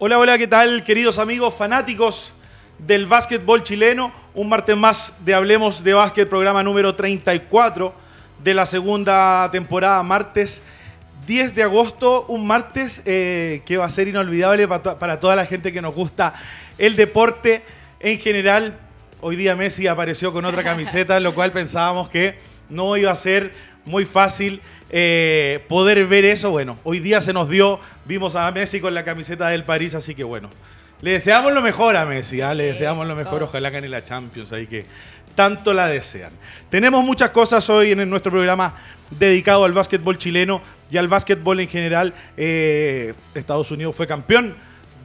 Hola, hola, ¿qué tal, queridos amigos fanáticos del básquetbol chileno? Un martes más de Hablemos de Básquet, programa número 34 de la segunda temporada, martes 10 de agosto, un martes eh, que va a ser inolvidable para, para toda la gente que nos gusta el deporte en general. Hoy día Messi apareció con otra camiseta, lo cual pensábamos que no iba a ser muy fácil eh, poder ver eso. Bueno, hoy día se nos dio, vimos a Messi con la camiseta del París, así que bueno. Le deseamos lo mejor a Messi, ¿ah? le deseamos lo mejor, ojalá gane la Champions, ahí que tanto la desean. Tenemos muchas cosas hoy en nuestro programa dedicado al básquetbol chileno y al básquetbol en general. Eh, Estados Unidos fue campeón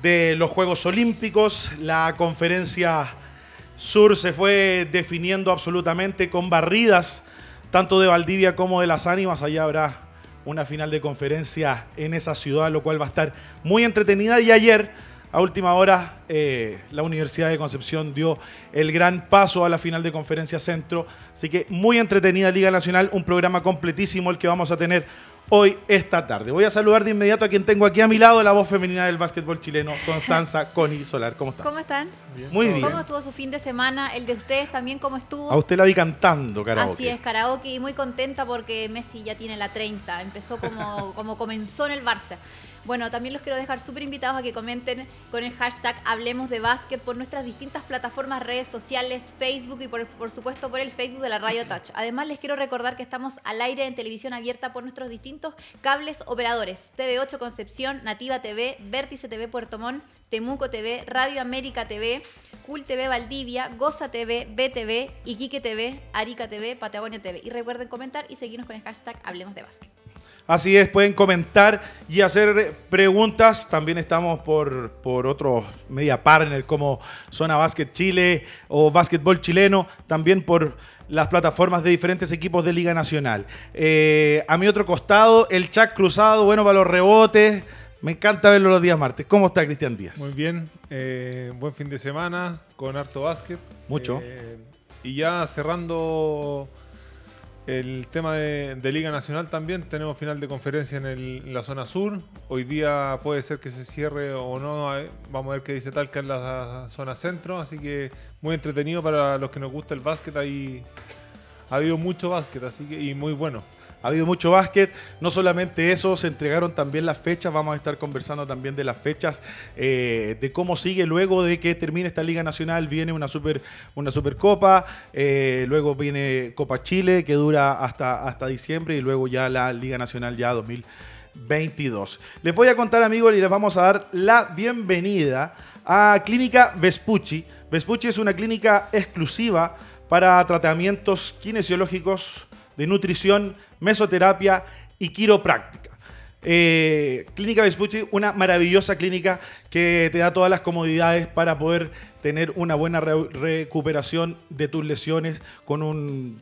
de los Juegos Olímpicos, la conferencia sur se fue definiendo absolutamente con barridas tanto de Valdivia como de Las Ánimas. Allá habrá una final de conferencia en esa ciudad, lo cual va a estar muy entretenida. Y ayer, a última hora, eh, la Universidad de Concepción dio el gran paso a la final de conferencia centro. Así que muy entretenida Liga Nacional, un programa completísimo el que vamos a tener hoy, esta tarde. Voy a saludar de inmediato a quien tengo aquí a mi lado, la voz femenina del básquetbol chileno, Constanza Coni Solar. ¿Cómo estás? ¿Cómo están? Muy bien. ¿Cómo estuvo su fin de semana? El de ustedes también, ¿cómo estuvo? A usted la vi cantando, karaoke. Así es, karaoke y muy contenta porque Messi ya tiene la 30. Empezó como, como comenzó en el Barça. Bueno, también los quiero dejar súper invitados a que comenten con el hashtag Hablemos de Básquet por nuestras distintas plataformas, redes sociales, Facebook y por, supuesto por el Facebook de la Radio Touch. Además, les quiero recordar que estamos al aire en televisión abierta por nuestros distintos cables operadores. TV8 Concepción, Nativa TV, Vértice TV Puerto Montt, Temuco TV, Radio América TV, Cool TV Valdivia, Goza TV, BTV, Iquique TV, Arica TV, Patagonia TV. Y recuerden comentar y seguirnos con el hashtag Hablemos de Básquet. Así es, pueden comentar y hacer preguntas. También estamos por, por otros media partner como Zona Básquet Chile o Básquetbol Chileno, también por las plataformas de diferentes equipos de Liga Nacional. Eh, a mi otro costado, el chat cruzado, bueno, para los rebotes. Me encanta verlo los días martes. ¿Cómo está Cristian Díaz? Muy bien, eh, buen fin de semana con harto básquet. Mucho. Eh, y ya cerrando el tema de, Liga Nacional también, tenemos final de conferencia en, la zona sur. Hoy día puede ser que se cierre o no, vamos a ver qué dice Talca en la zona centro, así que muy entretenido para los que nos gusta el básquet. Ahí ha habido mucho básquet, así que y muy bueno. Ha habido mucho básquet, no solamente eso, se entregaron también las fechas, vamos a estar conversando también de las fechas, eh, de cómo sigue luego de que termine esta Liga Nacional, viene una super una Supercopa, eh, luego viene Copa Chile que dura hasta, hasta diciembre y luego ya la Liga Nacional ya 2022. Les voy a contar amigos y les vamos a dar la bienvenida a Clínica Vespucci. Vespucci es una clínica exclusiva para tratamientos kinesiológicos de nutrición, mesoterapia y quiropráctica. Eh, clínica Vespucci, una maravillosa clínica que te da todas las comodidades para poder tener una buena re recuperación de tus lesiones con un,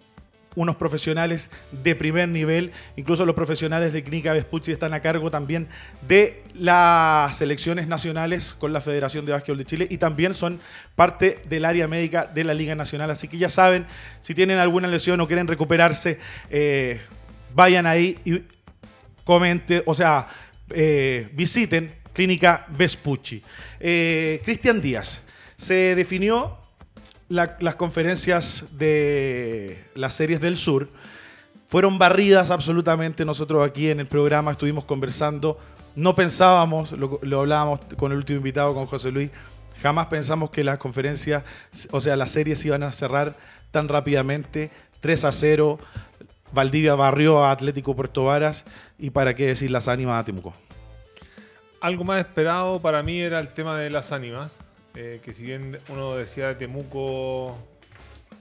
unos profesionales de primer nivel. Incluso los profesionales de Clínica Vespucci están a cargo también de las selecciones nacionales con la Federación de Básquetbol de Chile y también son parte del área médica de la Liga Nacional. Así que ya saben, si tienen alguna lesión o quieren recuperarse, eh, vayan ahí y comenten, o sea, eh, visiten Clínica Vespucci. Eh, Cristian Díaz, se definió la, las conferencias de las series del sur fueron barridas absolutamente. Nosotros aquí en el programa estuvimos conversando. No pensábamos, lo, lo, hablábamos con el último invitado, con José Luis, jamás pensamos que las conferencias, o sea, las series iban a cerrar tan rápidamente. 3 a 0. Valdivia barrió a Atlético Puerto Varas y para qué decir las ánimas a Temuco. Algo más esperado para mí era el tema de las ánimas. Eh, que si bien uno decía de Temuco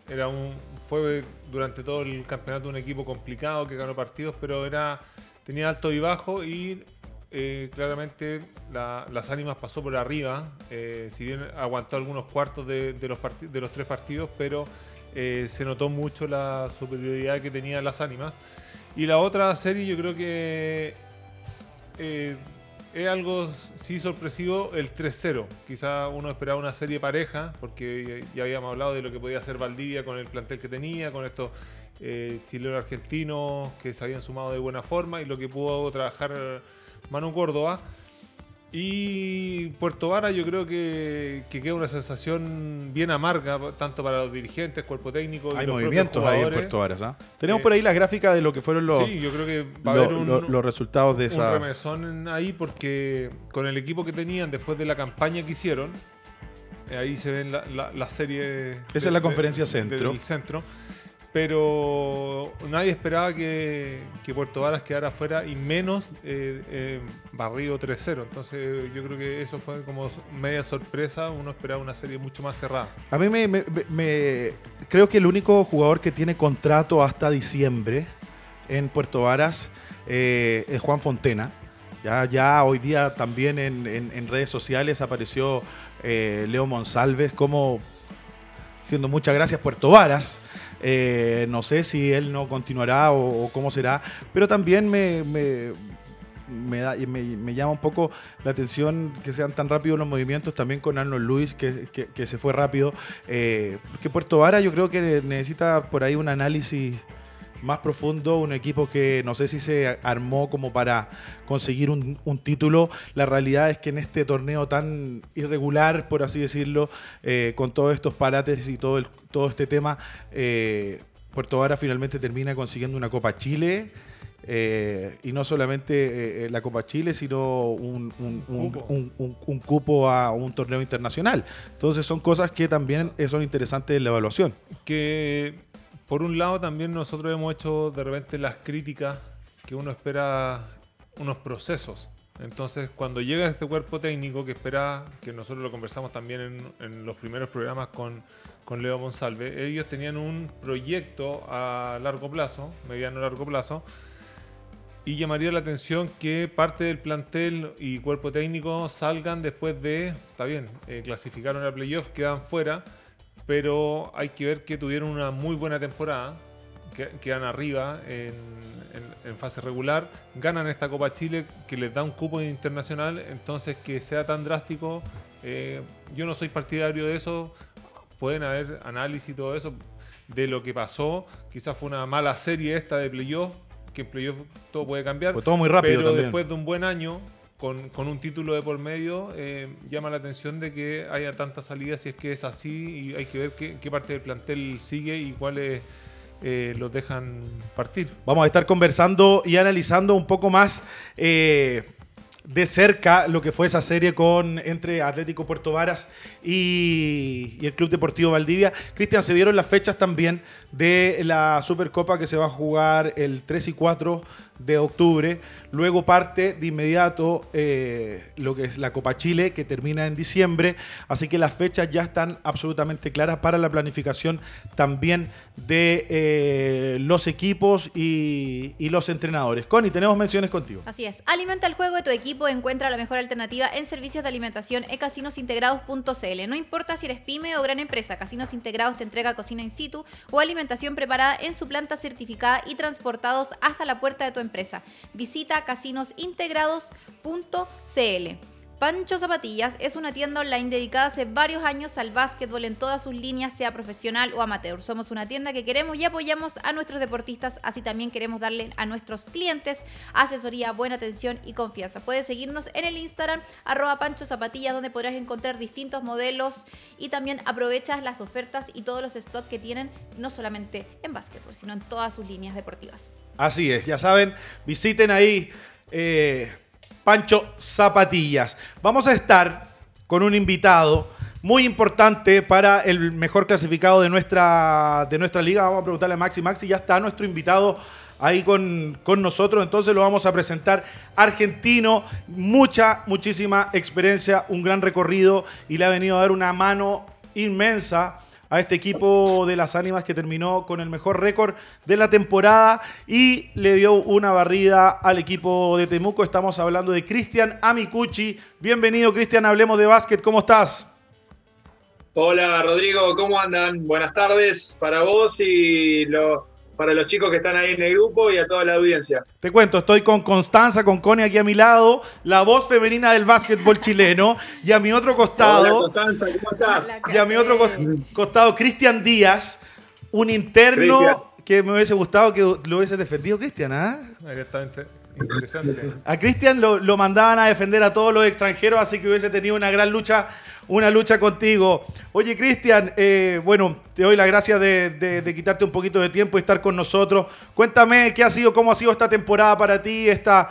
era un fue durante todo el campeonato un equipo complicado que ganó partidos, pero era tenía alto y bajo y eh, claramente la, las ánimas pasó por arriba, eh, si bien aguantó algunos cuartos de, de, los, de los tres partidos, pero se notó mucho la superioridad que tenían las ánimas. Y la otra serie yo creo que es algo sí sorpresivo el 3-0. Quizá uno esperaba una serie pareja, porque ya habíamos hablado de lo que podía hacer Valdivia con el plantel que tenía, con estos eh, chilenos argentinos que se habían sumado de buena forma y lo que pudo trabajar Manu Córdoba. Y Puerto Vara yo creo que, que queda una sensación bien amarga, tanto para los dirigentes, cuerpo técnico y Hay los movimientos ahí en. Puerto Varas. ¿ah? Tenemos Eh, por ahí las gráficas de lo que fueron los, Sí, yo creo que va a lo- haber un, lo- los resultados de un esa. remesón ahí porque con el equipo que tenían después de la campaña que hicieron, eh, ahí se ven la, la- la serie. Esa es la conferencia centro. Del centro. Pero nadie esperaba que, que Puerto Varas quedara afuera y menos eh, eh, barrido 3-0. Entonces yo creo que eso fue como media sorpresa. Uno esperaba una serie mucho más cerrada. A mí me, creo que el único jugador que tiene contrato hasta diciembre en Puerto Varas eh, es Juan Fontena. Ya, ya hoy día también en, en- en redes sociales apareció eh, Leo Monsalves como siendo muchas gracias Puerto Varas. Eh, no sé si él no continuará o, cómo será, pero también me, me- me, da- me- me llama un poco la atención que sean tan rápidos los movimientos también con Arnold Luis, que, que- que se fue rápido. Eh, porque Puerto Vara yo creo que necesita por ahí un análisis más profundo, un equipo que no sé si se armó como para conseguir un, un título. La realidad es que en este torneo tan irregular, por así decirlo, eh, con todos estos parates y todo, el- todo este tema, eh, Puerto Vara finalmente termina consiguiendo una Copa Chile. eh, y no solamente eh, la Copa Chile, sino un, un- un- Cupo. un- a un torneo internacional. Entonces son cosas que también son interesantes en la evaluación. que por un lado también nosotros hemos hecho de repente las críticas que uno espera unos procesos. Entonces, cuando llega este cuerpo técnico que espera, que nosotros lo conversamos también en, en los primeros programas con, con Leo Monsalve, ellos tenían un proyecto a largo plazo, mediano largo plazo, y llamaría la atención que parte del plantel y cuerpo técnico salgan después de, está bien, eh, clasificaron a playoff, quedan fuera, pero hay que ver que tuvieron una muy buena temporada, que quedan arriba en, en- en fase regular, ganan esta Copa Chile que les da un cupo internacional, entonces que sea tan drástico, eh, yo no soy partidario de eso, pueden haber análisis y todo eso de lo que pasó, quizás fue una mala serie esta de playoff, que en playoff todo puede cambiar. Fue todo muy rápido Pero también. después de un buen año, con, un título de por medio, eh, llama la atención de que haya tantas salidas si es que es así y hay que ver qué, qué parte del plantel sigue y cuáles eh, los dejan partir. Vamos a estar conversando y analizando un poco más eh, de cerca lo que fue esa serie con entre Atlético Puerto Varas y, y el Club Deportivo Valdivia. Cristian, se dieron las fechas también de la Supercopa que se va a jugar el 3 y 4 de octubre. Luego parte de inmediato eh, lo que es la Copa Chile, que termina en diciembre. Así que las fechas ya están absolutamente claras para la planificación también de eh, los equipos y, los entrenadores. Connie, tenemos menciones contigo. Así es. Alimenta el juego de tu equipo. Encuentra la mejor alternativa en servicios de alimentación ecasinosintegrados.cl. No importa si eres pyme o gran empresa, Casinos Integrados te entrega cocina in situ o alimentación preparada en su planta certificada y transportados hasta la puerta de tu Visita casinosintegrados.cl. Pancho Zapatillas es una tienda online dedicada hace varios años al básquetbol en todas sus líneas, sea profesional o amateur. Somos una tienda que queremos y apoyamos a nuestros deportistas, así también queremos darle a nuestros clientes asesoría, buena atención y confianza. Puedes seguirnos en el Instagram, arroba Pancho Zapatillas, donde podrás encontrar distintos modelos y también aprovechas las ofertas y todos los stocks que tienen, no solamente en básquetbol, sino en todas sus líneas deportivas. Así es, ya saben, visiten ahí eh, Pancho Zapatillas. Vamos a estar con un invitado muy importante para el mejor clasificado de nuestra, de nuestra liga. Vamos a preguntarle a Maxi. Maxi, ya está nuestro invitado ahí con, con nosotros, entonces lo vamos a presentar. Argentino, mucha, muchísima experiencia, un gran recorrido y le ha venido a dar una mano inmensa a este equipo de las ánimas que terminó con el mejor récord de la temporada y le dio una barrida al equipo de Temuco. Estamos hablando de Cristian Amicucci. Bienvenido, Cristian, hablemos de básquet. ¿Cómo estás? Hola Rodrigo, ¿cómo andan? Buenas tardes para vos y lo- para los chicos que están ahí en el grupo y a toda la audiencia. Te cuento, estoy con Constanza, con Connie aquí a mi lado, la voz femenina del básquetbol chileno, y a mi otro Hola costado, Constanza, ¿cómo estás? y a mi otro cos- costado, Cristian Díaz, un interno que me hubiese gustado que lo hubiese defendido, Cristian, ¿ah? Directamente. A Cristian lo, mandaban a defender a todos los extranjeros, así que hubiese tenido una gran lucha una lucha contigo. Oye, Cristian, eh, bueno, te doy las gracias de, quitarte un poquito de tiempo y estar con nosotros. Cuéntame qué ha sido, cómo ha sido esta temporada para ti, esta,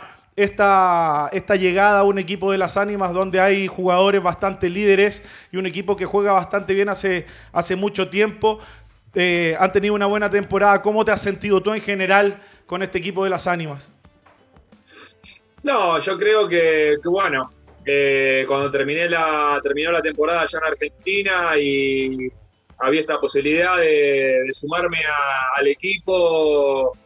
llegada a un equipo de las ánimas donde hay jugadores bastante líderes y un equipo que juega bastante bien hace, hace mucho tiempo. Eh, han tenido una buena temporada. ¿Cómo te has sentido tú en general con este equipo de las ánimas? No, yo creo que, bueno, eh, cuando terminé la, terminó la temporada allá en Argentina y había esta posibilidad de, sumarme al equipo.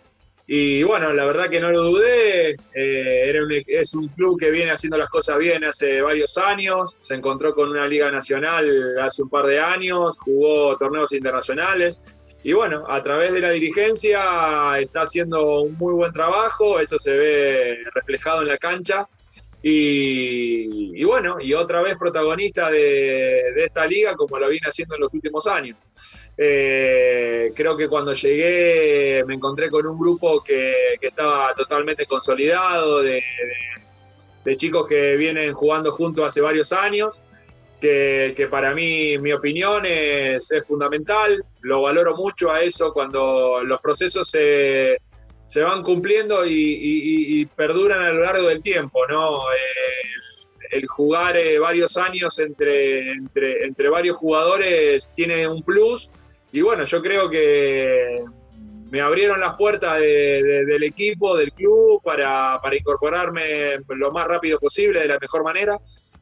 Y bueno, la verdad que no lo dudé. Eh, era es un club que viene haciendo las cosas bien hace varios años. Se encontró con una liga nacional hace un par de años, jugó torneos internacionales. Y bueno, a través de la dirigencia está haciendo un muy buen trabajo, eso se ve reflejado en la cancha. Y, bueno, y otra vez protagonista de, esta liga como lo viene haciendo en los últimos años. Eh, creo que cuando llegué me encontré con un grupo que, estaba totalmente consolidado, de, chicos que vienen jugando juntos hace varios años, que, para mí, mi opinión es, es fundamental, lo valoro mucho a eso cuando los procesos se se van cumpliendo y, perduran a lo largo del tiempo, ¿no? el, jugar eh, varios años entre, entre, varios jugadores tiene un plus y bueno, yo creo que me abrieron las puertas del equipo, del club, para, incorporarme lo más rápido posible, de la mejor manera.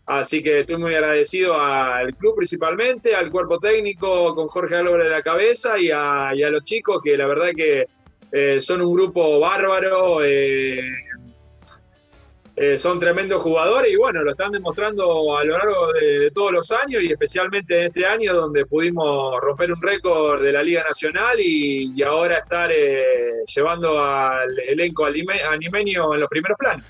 Así que estoy muy agradecido al club principalmente, al cuerpo técnico con Jorge Álvarez de la cabeza y a, los chicos que la verdad que eh, son un grupo bárbaro, eh, eh, son tremendos jugadores y bueno, lo están demostrando a lo largo de, todos los años y especialmente en este año donde pudimos romper un récord de la Liga Nacional y, ahora estar llevando al elenco animeño en los primeros planos.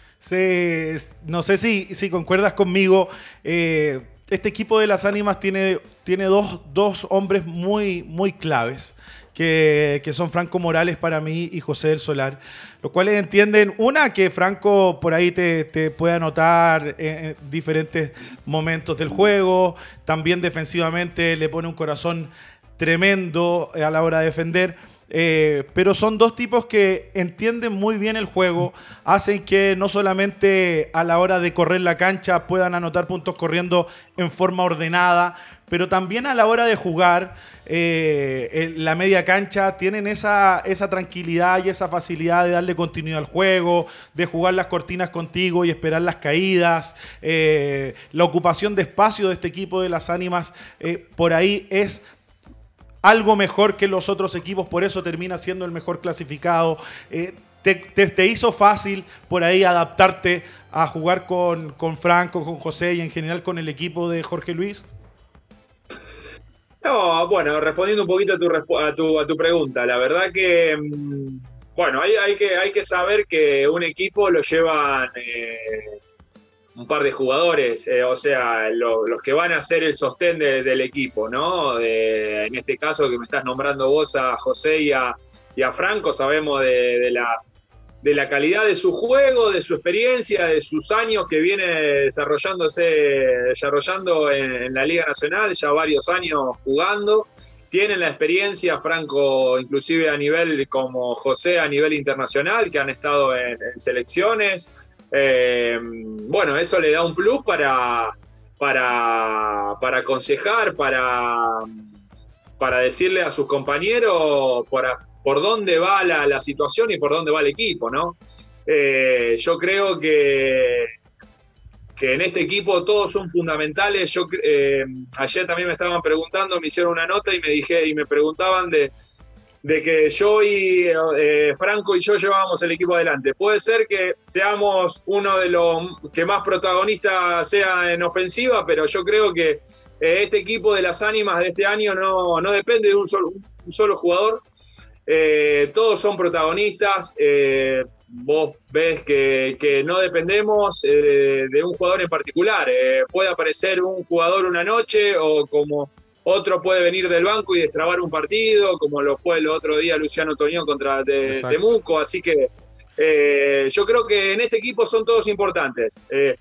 No sé si, concuerdas conmigo, este equipo de las ánimas tiene, tiene dos, dos hombres muy, muy claves que, son Franco Morales para mí y José del Solar, los cuales entienden, una, que Franco por ahí te, puede anotar en, diferentes momentos del juego, también defensivamente le pone un corazón tremendo a la hora de defender. Eh, pero son dos tipos que entienden muy bien el juego, hacen que no solamente a la hora de correr la cancha puedan anotar puntos corriendo en forma ordenada, pero también a la hora de jugar eh, en la media cancha tienen esa, esa tranquilidad y esa facilidad de darle continuidad al juego, de jugar las cortinas contigo y esperar las caídas. Eh, la ocupación de espacio de este equipo de las ánimas por ahí es algo mejor que los otros equipos, por eso termina siendo el mejor clasificado. Te, te, hizo fácil por ahí adaptarte a jugar con, con Franco, con José y en general con el equipo de Jorge Luis? No, bueno, respondiendo un poquito a tu, a tu, pregunta, la verdad que, mm, bueno, hay, hay, que, hay que saber que un equipo lo llevan eh, un par de jugadores, eh, o sea, los que van a ser el sostén del equipo, ¿no? en este caso que me estás nombrando vos a José y a, Franco, sabemos de la de la calidad de su juego, de su experiencia, de sus años que viene desarrollándose, desarrollando en, la Liga Nacional, ya varios años jugando. Tienen la experiencia, Franco, inclusive a nivel como José, a nivel internacional, que han estado en, selecciones. Eh, bueno, eso le da un plus para, para, para aconsejar, para, para decirle a sus compañeros, por dónde va la, situación y por dónde va el equipo, ¿no? Eh, yo creo que, que en este equipo todos son fundamentales. Yo eh, ayer también me estaban preguntando, me hicieron una nota y me dije y me preguntaban de, que yo y eh, Franco y yo llevábamos el equipo adelante. Puede ser que seamos uno de los que más protagonistas sea en ofensiva, pero yo creo que este equipo de las ánimas de este año no, no depende de un solo, jugador, eh, todos son protagonistas. Eh, vos ves que, no dependemos eh, de un jugador en particular. puede aparecer un jugador una noche o como otro puede venir del banco y destrabar un partido, como lo fue el otro día Luciano Toñón contra Temuco. Así que Eh, yo creo que en este equipo son todos importantes. Eh,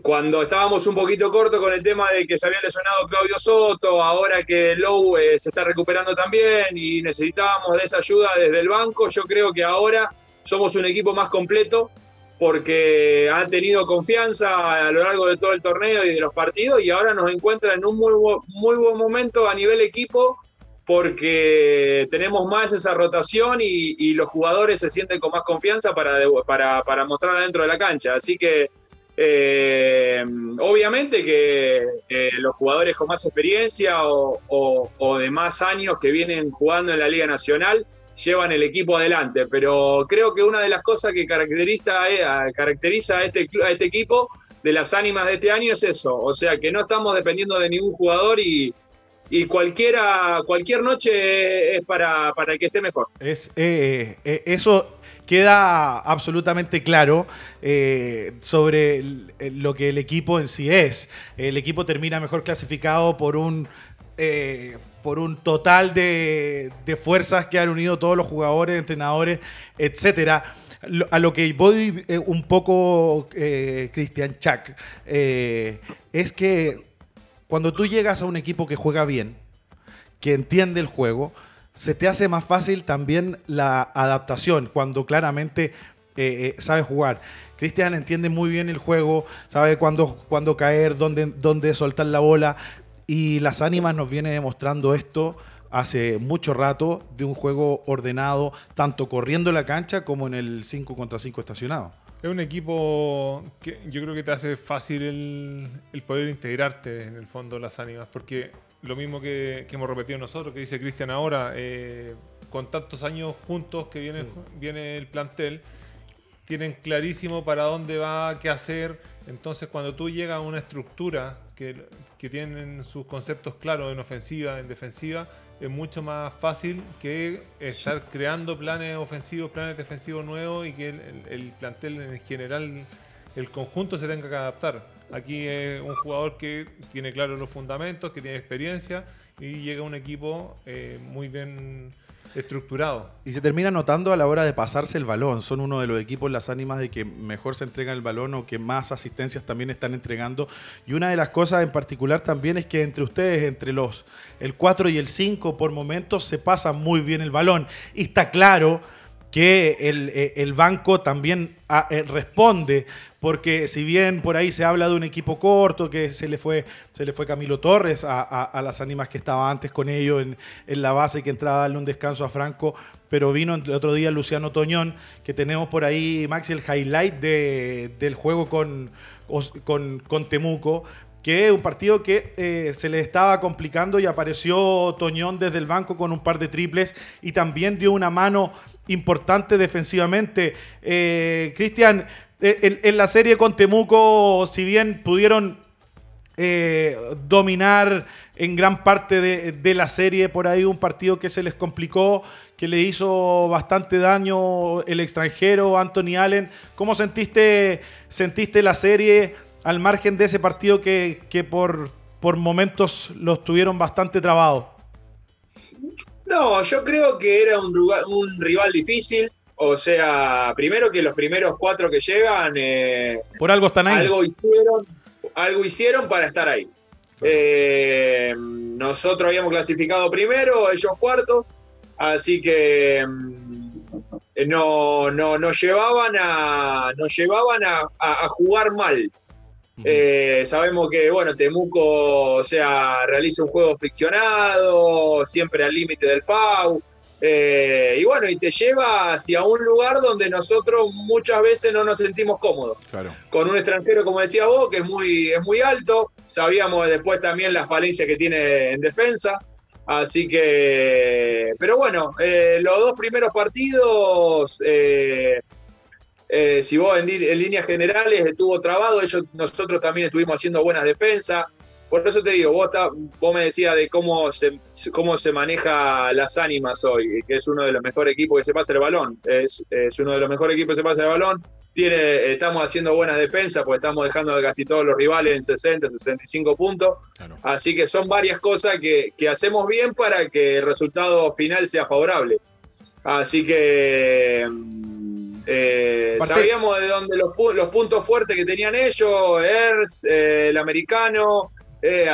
cuando estábamos un poquito corto con el tema de que se había lesionado Claudio Soto, ahora que Lowe eh, se está recuperando también y necesitábamos de esa ayuda desde el banco, yo creo que ahora somos un equipo más completo porque han tenido confianza a lo largo de todo el torneo y de los partidos y ahora nos encuentran en un muy, muy buen momento a nivel equipo porque tenemos más esa rotación y, los jugadores se sienten con más confianza para, para, para mostrar dentro de la cancha. Así que eh, obviamente que los jugadores con más experiencia o, de más años que vienen jugando en la Liga Nacional llevan el equipo adelante, pero creo que una de las cosas que caracteriza, eh, este, a este equipo de las ánimas de este año es eso, o sea que no estamos dependiendo de ningún jugador y, cualquiera, cualquier noche es para, para que esté mejor. Es, eh, eso queda absolutamente claro eh, sobre lo que el equipo en sí es. El equipo termina mejor clasificado por un... Eh, por un total de, fuerzas que han unido todos los jugadores, entrenadores, etcétera. A lo que voy eh, un poco, Cristian Chak, es que cuando tú llegas a un equipo que juega bien, que entiende el juego, se te hace más fácil también la adaptación cuando claramente eh, eh, sabes jugar. Cristian entiende muy bien el juego, sabe cuándo, cuándo caer, dónde, dónde soltar la bola. Y las ánimas nos viene demostrando esto hace mucho rato de un juego ordenado, tanto corriendo la cancha como en el 5 contra 5 estacionado. Es un equipo que yo creo que te hace fácil el, el poder integrarte en el fondo las ánimas, porque lo mismo que, hemos repetido nosotros, que dice Cristian ahora, eh, con tantos años juntos que viene, mm. viene el plantel, tienen clarísimo para dónde va, qué hacer. Entonces, cuando tú llegas a una estructura que, que tienen sus conceptos claros en ofensiva, en defensiva, es mucho más fácil que estar creando planes ofensivos, planes defensivos nuevos y que el, el plantel en general, el conjunto se tenga que adaptar. Aquí es un jugador que tiene claros los fundamentos, que tiene experiencia y llega a un equipo eh, muy bien estructurado. Y se termina notando a la hora de pasarse el balón. Son uno de los equipos las ánimas de que mejor se entrega el balón o que más asistencias también están entregando. Y una de las cosas en particular también es que entre ustedes, entre los el 4 y el 5, por momentos se pasa muy bien el balón. Y está claro que el, eh, banco también ah, eh, responde porque si bien por ahí se habla de un equipo corto, que se le fue, se le fue Camilo Torres a, las ánimas que estaba antes con ellos en, la base, que entraba a darle un descanso a Franco, pero vino el otro día Luciano Toñón, que tenemos por ahí, Maxi, el highlight del juego con, con, Temuco, que es un partido que eh, se le estaba complicando y apareció Toñón desde el banco con un par de triples y también dio una mano importante defensivamente. Eh, Cristian, eh, en, la serie con Temuco, si bien pudieron eh, dominar en gran parte de, la serie, por ahí un partido que se les complicó, que le hizo bastante daño el extranjero Anthony Allen. ¿Cómo sentiste, sentiste la serie al margen de ese partido que, por, por momentos los tuvieron bastante trabados? No, yo creo que era un, un rival difícil. O sea, primero que los primeros cuatro que llegan. Eh, Por algo están ahí. Algo hicieron, algo hicieron para estar ahí. Eh, nosotros habíamos clasificado primero, ellos cuartos. Así que mm, no, no, nos llevaban a, nos llevaban a, jugar mal. Eh, sabemos que, bueno, Temuco, o sea, realiza un juego friccionado, siempre al límite del FAU. Eh, y bueno, y te lleva hacia un lugar donde nosotros muchas veces no nos sentimos cómodos. Con un extranjero, como decía vos, que es muy, es muy alto. Sabíamos después también las falencias que tiene en defensa. Así que, pero bueno, eh, los dos primeros partidos, eh, si vos en, en, líneas generales estuvo trabado, ellos, nosotros también estuvimos haciendo buenas defensas. Por eso te digo, vos, vos me decías de cómo se, cómo se maneja las ánimas hoy, que es uno de los mejores equipos que se pasa el balón. Es, uno de los mejores equipos que se pasa el balón. Tiene, estamos haciendo buenas defensas, porque estamos dejando a casi todos los rivales en 60, 65 puntos. Así que son varias cosas que, que hacemos bien para que el resultado final sea favorable. Así que Eh, sabíamos de dónde los, los, puntos fuertes que tenían ellos, ERS, eh, el americano, eh,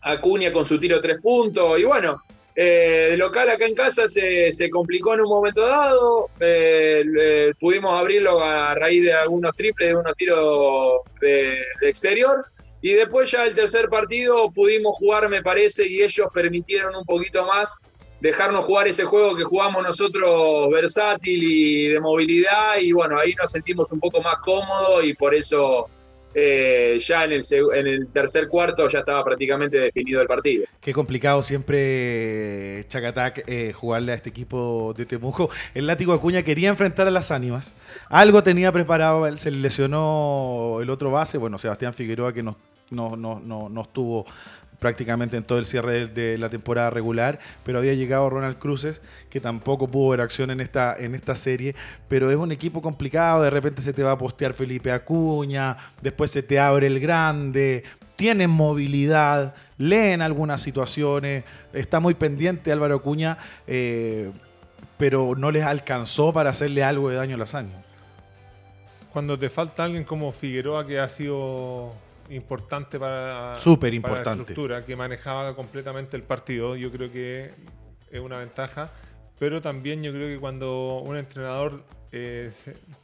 Acuña con su tiro tres puntos, y bueno, eh, local acá en casa se, complicó en un momento dado, pudimos abrirlo a raíz de algunos triples, de unos tiros de, de exterior, y después ya el tercer partido pudimos jugar, me parece, y ellos permitieron un poquito más dejarnos jugar ese juego que jugamos nosotros versátil y de movilidad y bueno, ahí nos sentimos un poco más cómodos y por eso eh, ya en el, en el tercer cuarto ya estaba prácticamente definido el partido. Qué complicado siempre, Chacatac, eh, jugarle a este equipo de Temuco. El látigo Acuña quería enfrentar a las ánimas. Algo tenía preparado, se le lesionó el otro base, bueno, Sebastián Figueroa que no, no, no, no, no estuvo prácticamente en todo el cierre de, la temporada regular, pero había llegado Ronald Cruces, que tampoco pudo ver acción en esta, en esta serie, pero es un equipo complicado, de repente se te va a postear Felipe Acuña, después se te abre el grande, tienen movilidad, leen algunas situaciones, está muy pendiente Álvaro Acuña, eh, pero no les alcanzó para hacerle algo de daño a las años. Cuando te falta alguien como Figueroa que ha sido importante para, Súper importante. la estructura, que manejaba completamente el partido. Yo creo que es una ventaja. Pero también yo creo que cuando un entrenador eh,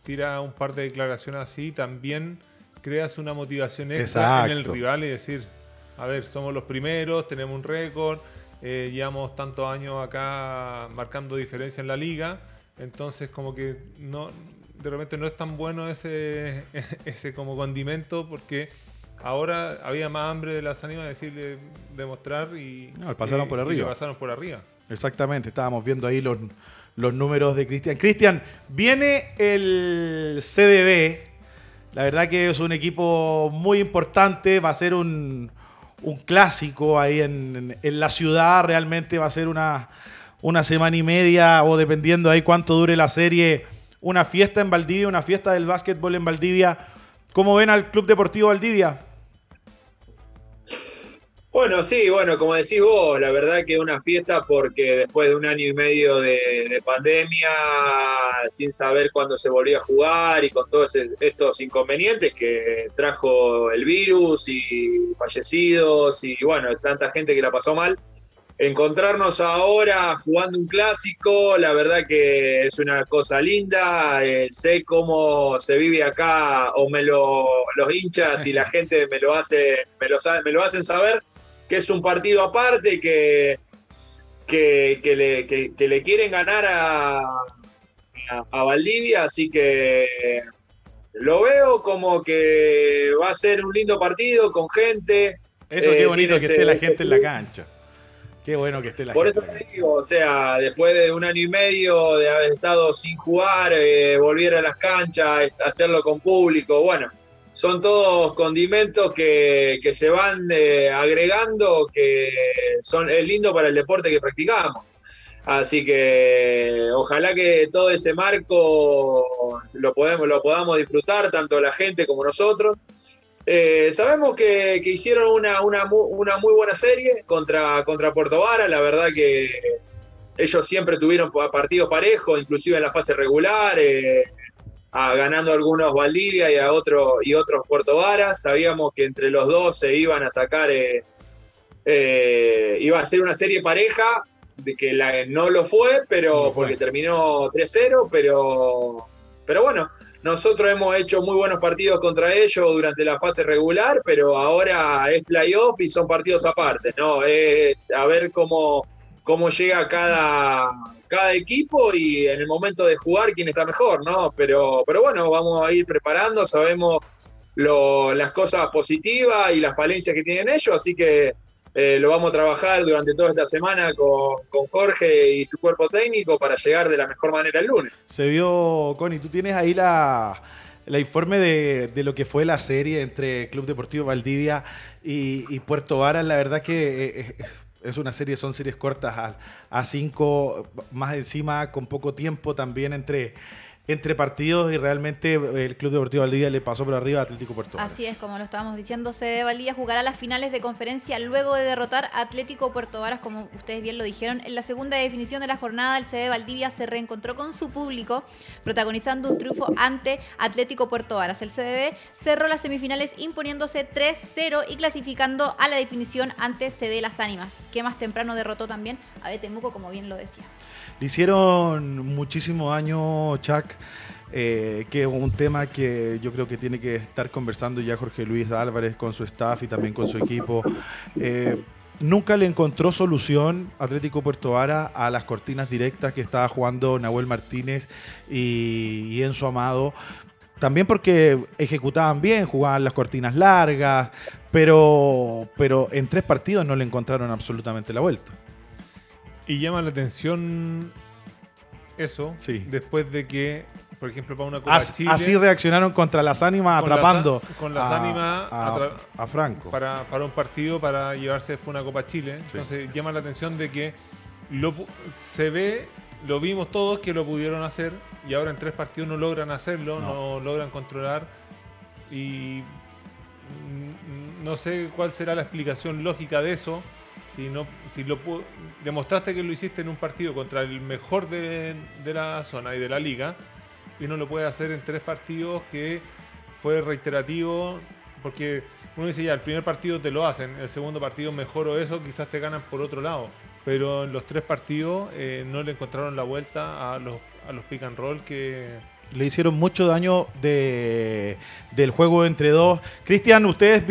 tira un par de declaraciones así, también creas una motivación extra en el rival y decir, a ver, somos los primeros, tenemos un récord, eh, llevamos tantos años acá marcando diferencia en la liga, entonces como que no de repente no es tan bueno ese, ese como condimento porque Ahora había más hambre de las ánimas de decirle, demostrar y. pasaron por arriba. pasaron por arriba. Exactamente, estábamos viendo ahí los, los números de Cristian. Cristian, viene el CDB. La verdad que es un equipo muy importante. Va a ser un, un clásico ahí en, en, la ciudad. Realmente va a ser una, una semana y media o dependiendo ahí cuánto dure la serie. Una fiesta en Valdivia, una fiesta del básquetbol en Valdivia. ¿Cómo ven al Club Deportivo Valdivia? Bueno, sí, bueno, como decís vos, la verdad que una fiesta porque después de un año y medio de, pandemia, sin saber cuándo se volvía a jugar y con todos estos inconvenientes que trajo el virus y fallecidos y bueno, tanta gente que la pasó mal, encontrarnos ahora jugando un clásico, la verdad que es una cosa linda. Eh, sé cómo se vive acá, o me lo, los hinchas y la gente me lo hace, me lo, me lo hacen saber que es un partido aparte, que, que, le, le, quieren ganar a, a, Valdivia, así que lo veo como que va a ser un lindo partido con gente. Eso qué eh, bonito que esté la gente en la cancha. Qué bueno que esté la gente. Por eso te digo, o sea, después de un año y medio de haber estado sin jugar, eh, volver a las canchas, hacerlo con público, bueno, son todos condimentos que, se van eh, agregando, que son es lindo para el deporte que practicamos. Así que ojalá que todo ese marco lo, podemos, lo podamos disfrutar, tanto la gente como nosotros. Eh, sabemos que, hicieron una, una, muy buena serie contra, contra Puerto Vara, la verdad que ellos siempre tuvieron partidos parejos, inclusive en la fase regular. Eh, ganando algunos Valdivia y a otro, y otros Puerto Varas. Sabíamos que entre los dos se iban a sacar, eh, eh, iba a ser una serie pareja, de que la, no lo fue, pero porque terminó 3-0, pero, pero bueno, nosotros hemos hecho muy buenos partidos contra ellos durante la fase regular, pero ahora es playoff y son partidos aparte, ¿no? Es a ver cómo, cómo llega cada, cada equipo y en el momento de jugar quién está mejor, ¿no? Pero, pero bueno, vamos a ir preparando, sabemos las cosas positivas y las falencias que tienen ellos, así que eh, lo vamos a trabajar durante toda esta semana con, Jorge y su cuerpo técnico para llegar de la mejor manera el lunes. Se vio, Connie, tú tienes ahí la, informe de, lo que fue la serie entre Club Deportivo Valdivia y, Puerto Varas, la verdad que... Eh, eh, es una serie, son series cortas a, a cinco, más encima con poco tiempo también entre, entre partidos y realmente el Club Deportivo Valdivia le pasó por arriba a Atlético Puerto Varas. Así es, como lo estábamos diciendo, CD Valdivia jugará las finales de conferencia luego de derrotar a Atlético Puerto Varas, como ustedes bien lo dijeron. En la segunda definición de la jornada, el CD Valdivia se reencontró con su público, protagonizando un triunfo ante Atlético Puerto Varas. El CDB cerró las semifinales imponiéndose 3-0 y clasificando a la definición ante CD Las Ánimas, que más temprano derrotó también a Betemuco, como bien lo decías. Le hicieron muchísimo daño, Chuck. Eh, que es un tema que yo creo que tiene que estar conversando ya Jorge Luis Álvarez con su staff y también con su equipo. Eh, nunca le encontró solución Atlético Puerto Vara a las cortinas directas que estaba jugando Nahuel Martínez y, y Enzo Amado. También porque ejecutaban bien, jugaban las cortinas largas, pero, pero en tres partidos no le encontraron absolutamente la vuelta. Y llama la atención eso, Sí. después de que, por ejemplo, para una Copa As- Chile, así reaccionaron contra las ánimas Con atrapando con las a, ánimas a- atra- a Franco. para, para un partido para llevarse después una Copa Chile. Entonces llama la atención de que lo, se ve, lo vimos todos que lo pudieron hacer y ahora en tres partidos no logran hacerlo, no, logran controlar y no sé cuál será la explicación lógica de eso. Si, no, si lo demostraste que lo hiciste en un partido contra el mejor de, de la zona y de la liga y no lo puedes hacer en tres partidos que fue reiterativo porque uno dice ya el primer partido te lo hacen el segundo partido mejoró eso quizás te ganan por otro lado pero en los tres partidos eh, no le encontraron la vuelta a los a los pick and roll que Le hicieron mucho daño de, del juego entre dos. Cristian, ustedes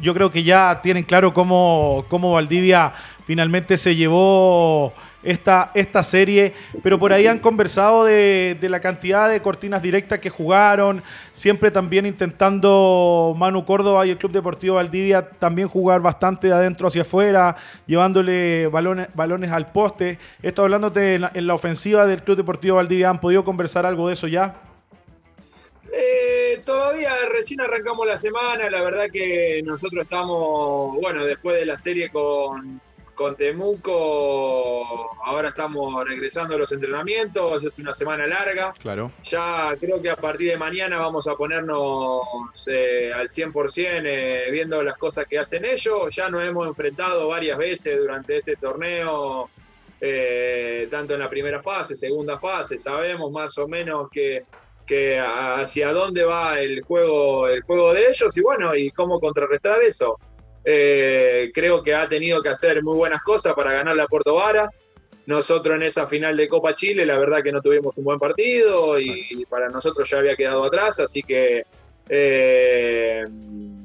yo creo que ya tienen claro cómo, cómo Valdivia finalmente se llevó esta, esta serie, pero por ahí han conversado de, de la cantidad de cortinas directas que jugaron, siempre también intentando Manu Córdoba y el Club Deportivo Valdivia también jugar bastante de adentro hacia afuera, llevándole balones, balones al poste. Esto hablándote en la, en la ofensiva del Club Deportivo Valdivia, ¿han podido conversar algo de eso ya? Eh, todavía recién arrancamos la semana, la verdad que nosotros estamos, bueno, después de la serie con, con Temuco, ahora estamos regresando a los entrenamientos, es una semana larga. Claro. Ya creo que a partir de mañana vamos a ponernos eh, al 100% eh, viendo las cosas que hacen ellos. Ya nos hemos enfrentado varias veces durante este torneo, eh, tanto en la primera fase, segunda fase. Sabemos más o menos que, que hacia dónde va el juego, el juego de ellos y bueno, y cómo contrarrestar eso. Eh, creo que ha tenido que hacer muy buenas cosas para ganarle a Puerto Vara. Nosotros en esa final de Copa Chile, la verdad que no tuvimos un buen partido y para nosotros ya había quedado atrás, así que eh,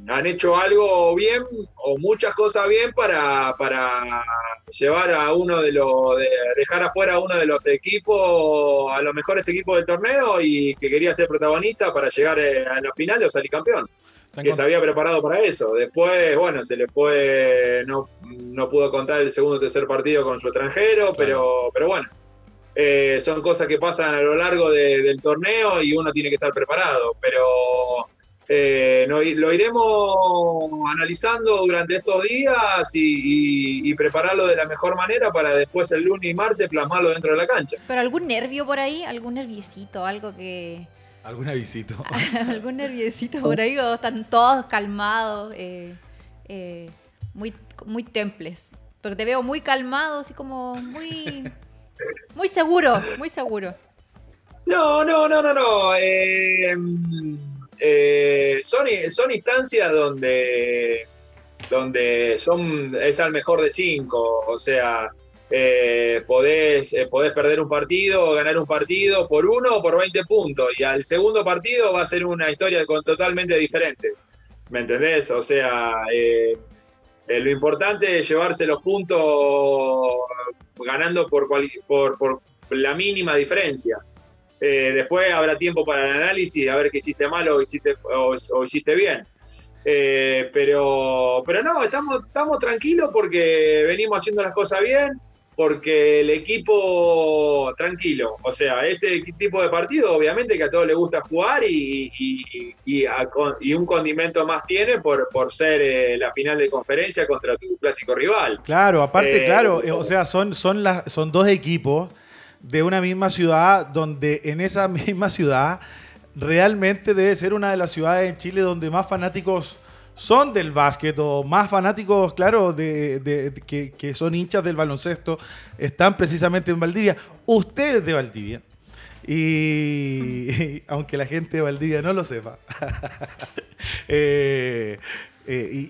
han hecho algo bien o muchas cosas bien para, para llevar a uno de los, de dejar afuera a uno de los equipos, a los mejores equipos del torneo y que quería ser protagonista para llegar eh, a la final o salir campeón que se había preparado para eso. Después, bueno, se le fue, no, no pudo contar el segundo o tercer partido con su extranjero, pero, pero bueno, eh, son cosas que pasan a lo largo de- del torneo y uno tiene que estar preparado. Pero eh, no- lo iremos analizando durante estos días y, y- y prepararlo de la mejor manera para después el lunes y martes plasmarlo dentro de la cancha. ¿Pero algún nervio por ahí? ¿Algún nerviecito? ¿Algo que... ¿Algún avisito? ¿Algún nerviecito por ahí? ¿O están todos calmados? eh, eh, muy, muy temples. Pero te veo muy calmado, así como muy... Muy seguro, muy seguro. No, no, no, no, no. Eh, eh, son, son instancias donde, donde son, es al mejor de cinco. O sea, eh, podés, eh, podés perder un partido o ganar un partido por uno o por 20 puntos. Y al segundo partido va a ser una historia con, totalmente diferente. ¿Me entendés? O sea, eh, eh, lo importante es llevarse los puntos ganando por, cual- por, la mínima diferencia. Después habrá tiempo para el análisis, a ver qué hiciste mal o hiciste, o, hiciste bien. Pero, pero no, estamos, estamos tranquilos porque venimos haciendo las cosas bien, porque el equipo tranquilo. O sea, este tipo de partido, obviamente que a todos les gusta jugar y, y- y a- con- y un condimento más tiene por, por ser eh, la final de conferencia contra tu clásico rival. Claro, aparte, Eh, claro, eh, o sea, son, son, las, son dos equipos de una misma ciudad, donde en esa misma ciudad realmente debe ser una de las ciudades en Chile donde más fanáticos son del básquet o más fanáticos, claro, de, que, son hinchas del baloncesto, están precisamente en Valdivia. Usted es de Valdivia. Y, aunque la gente de Valdivia no lo sepa. eh, eh,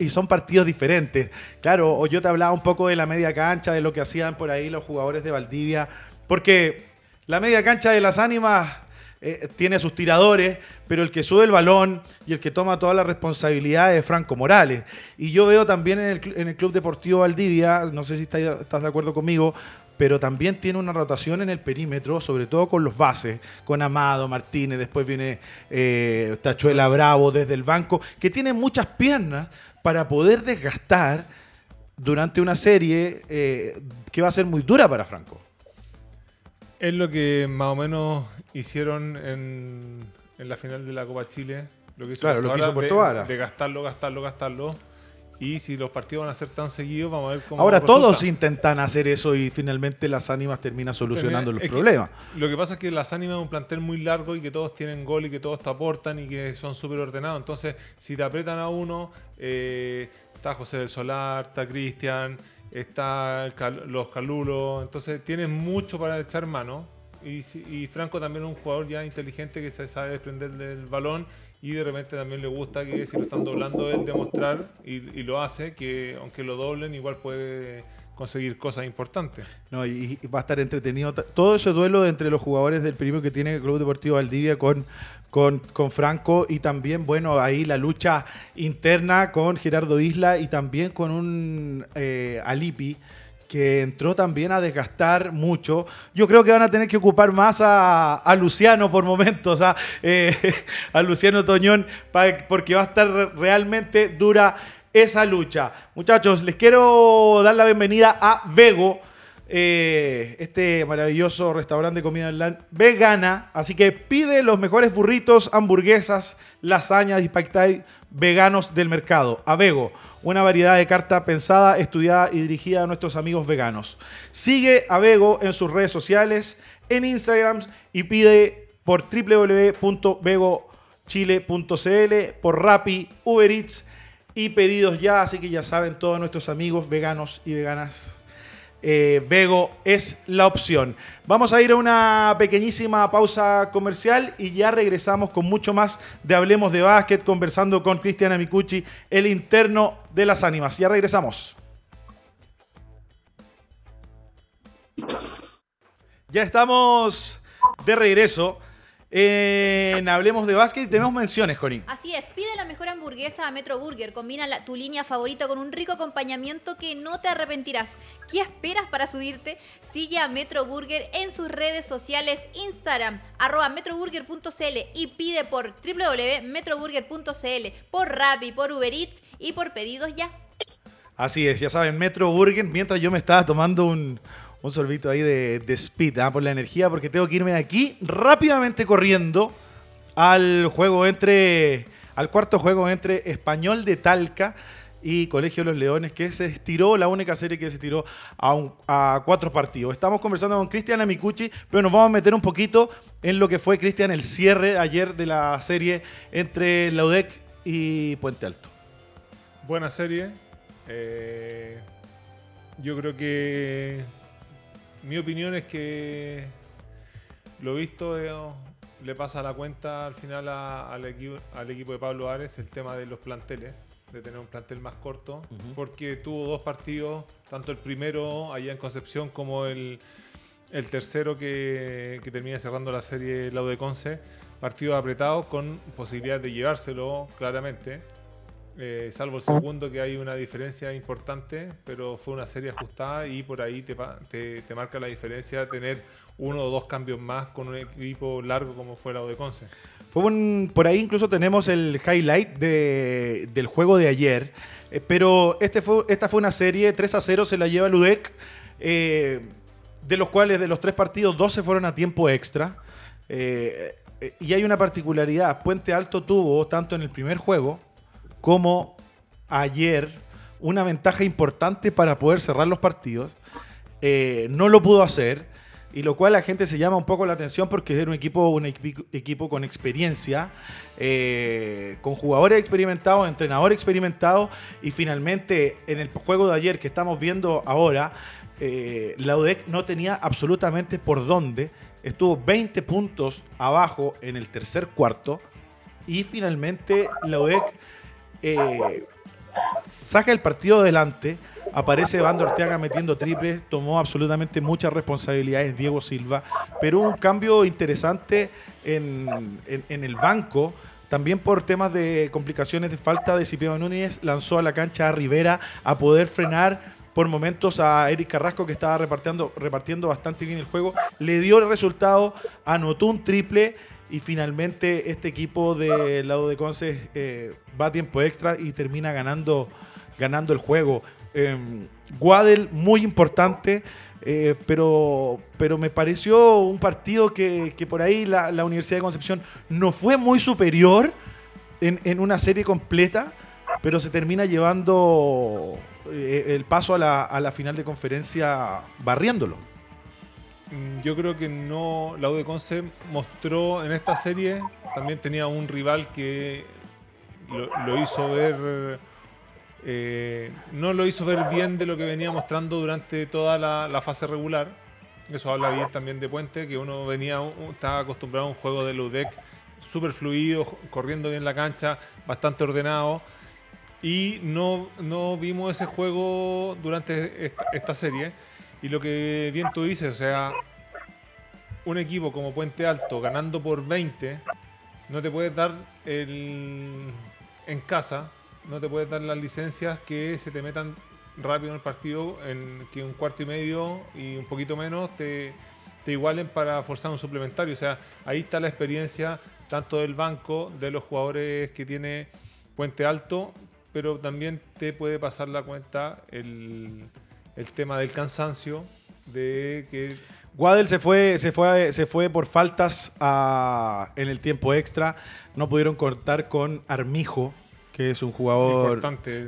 y, son partidos diferentes. Claro, yo te hablaba un poco de la media cancha, de lo que hacían por ahí los jugadores de Valdivia, porque la media cancha de las ánimas eh, tiene sus tiradores, pero el que sube el balón y el que toma toda la responsabilidad es Franco Morales. Y yo veo también en el, en el Club Deportivo Valdivia, no sé si estás de acuerdo conmigo, pero también tiene una rotación en el perímetro, sobre todo con los bases, con Amado, Martínez, después viene eh, Tachuela Bravo desde el banco, que tiene muchas piernas para poder desgastar durante una serie eh, que va a ser muy dura para Franco. Es lo que más o menos hicieron en, la final de la Copa Chile. Lo que hizo claro, lo que hizo Puerto Vara. de gastarlo, gastarlo, gastarlo y si los partidos van a ser tan seguidos, vamos a ver cómo. Ahora todos intentan hacer eso y finalmente las ánimas terminan solucionando los problemas. Lo que pasa es que las ánimas es un plantel muy largo y que todos tienen gol y que todos te aportan y que son súper ordenados. Entonces, si te apretan a uno, eh, está José del Solar, está Cristian, está los Calulos. Entonces, tienen mucho para echar mano. Y, y Franco también es un jugador ya inteligente que se sabe desprender del balón y de repente también le gusta que si lo están doblando él demostrar y, lo hace que aunque lo doblen igual puede conseguir cosas importantes. No, y, va a estar entretenido todo ese duelo entre los jugadores del primero que tiene el Club Deportivo Valdivia con, con, con, Franco y también, bueno, ahí la lucha interna con Gerardo Isla y también con un eh, Alipi que entró también a desgastar mucho. Yo creo que van a tener que ocupar más a, Luciano por momentos, a, eh, a Luciano Toñón, porque va a estar realmente dura esa lucha. Muchachos, les quiero dar la bienvenida a Vego. Eh, este maravilloso restaurante de comida vegana. Así que pide los mejores burritos, hamburguesas, lasañas y pactay veganos del mercado. A Vego una variedad de carta pensada, estudiada y dirigida a nuestros amigos veganos. Sigue a Vego en sus redes sociales, en Instagram y pide por www.vegochile.cl, por Rappi, Uber Eats y pedidos ya, así que ya saben todos nuestros amigos veganos y veganas eh, Vego es la opción. Vamos a ir a una pequeñísima pausa comercial y ya regresamos con mucho más de Hablemos de Básquet, conversando con Cristian Amicucci, el interno de las ánimas. Ya regresamos. Ya estamos de regreso. En Hablemos de Básquet tenemos menciones, Connie. Así es, pide la mejor hamburguesa a Metro Burger. Combina tu línea favorita con un rico acompañamiento que no te arrepentirás. ¿Qué esperas para subirte? Sigue a Metro Burger en sus redes sociales, Instagram, arroba metroburger.cl y pide por www.metroburger.cl, por Rappi, por Uber Eats y por pedidos ya. Así es, ya saben, Metro Burger, mientras yo me estaba tomando un, un sorbito ahí de, de speed, ¿ah? por la energía, porque tengo que irme de aquí rápidamente corriendo al juego entre. al cuarto juego entre Español de Talca y Colegio de los Leones, que se estiró, la única serie que se estiró a, cuatro partidos. Estamos conversando con Cristian Amicucci, pero nos vamos a meter un poquito en lo que fue, Cristian, el cierre ayer de la serie entre Laudec y Puente Alto. Buena serie. Eh, yo creo que mi opinión es que lo visto eh, le pasa la cuenta al final al, equipo, al equipo de Pablo Ares el tema de los planteles, de tener un plantel más corto, porque tuvo dos partidos, tanto el primero allá en Concepción como el, tercero que, que, termina cerrando la serie Laude Conce, partidos apretados con posibilidad de llevárselo claramente. Eh, salvo el segundo que hay una diferencia importante, pero fue una serie ajustada y por ahí te, marca la diferencia tener uno o dos cambios más con un equipo largo como fue la de Conce. Fue por ahí incluso tenemos el highlight del juego de ayer, eh, pero este esta fue una serie 3 a 0, se la lleva Ludec, eh, de los cuales de los tres partidos, dos se fueron a tiempo extra. y hay una particularidad, Puente Alto tuvo, tanto en el primer juego, como ayer una ventaja importante para poder cerrar los partidos. Eh, no lo pudo hacer. y lo cual la gente se llama un poco la atención porque era un equipo, un equipo, con experiencia, eh, con jugadores experimentados, entrenadores experimentados y finalmente en el juego de ayer que estamos viendo ahora, eh, la UDEC no tenía absolutamente por dónde, estuvo 20 puntos abajo en el tercer cuarto y finalmente la UDEC eh, saca el partido adelante Aparece Bando Ortega metiendo triples, tomó absolutamente muchas responsabilidades Diego Silva, pero un cambio interesante en, el banco. También por temas de complicaciones de falta de Cipriano Núñez, lanzó a la cancha a Rivera a poder frenar por momentos a Eric Carrasco, que estaba repartiendo, repartiendo bastante bien el juego. Le dio el resultado, anotó un triple y finalmente este equipo del lado de Conce eh, va a tiempo extra y termina ganando, ganando el juego. Eh, Guadel, muy importante, eh, pero, pero me pareció un partido que, por ahí la, Universidad de Concepción no fue muy superior en, una serie completa, pero se termina llevando eh, el paso a la, a la final de conferencia barriéndolo. Mm, yo creo que no, la U de mostró en esta serie, también tenía un rival que lo hizo ver eh, no lo hizo ver bien de lo que venía mostrando durante toda la, fase regular. Eso habla bien también de Puente, que uno venía, estaba acostumbrado a un juego de UDEC súper fluido, corriendo bien la cancha, bastante ordenado. Y no, no vimos ese juego durante esta, serie. Y lo que bien tú dices, o sea, un equipo como Puente Alto ganando por 20, no te puedes dar el, en casa no te puedes dar las licencias que se te metan rápido en el partido, en que un cuarto y medio y un poquito menos te, te igualen para forzar un suplementario. O sea, ahí está la experiencia tanto del banco, de los jugadores que tiene Puente Alto, pero también te puede pasar la cuenta el, el tema del cansancio, de que Guadel se fue, se fue, se fue por faltas a, en el tiempo extra. No pudieron cortar con Armijo, que es un jugador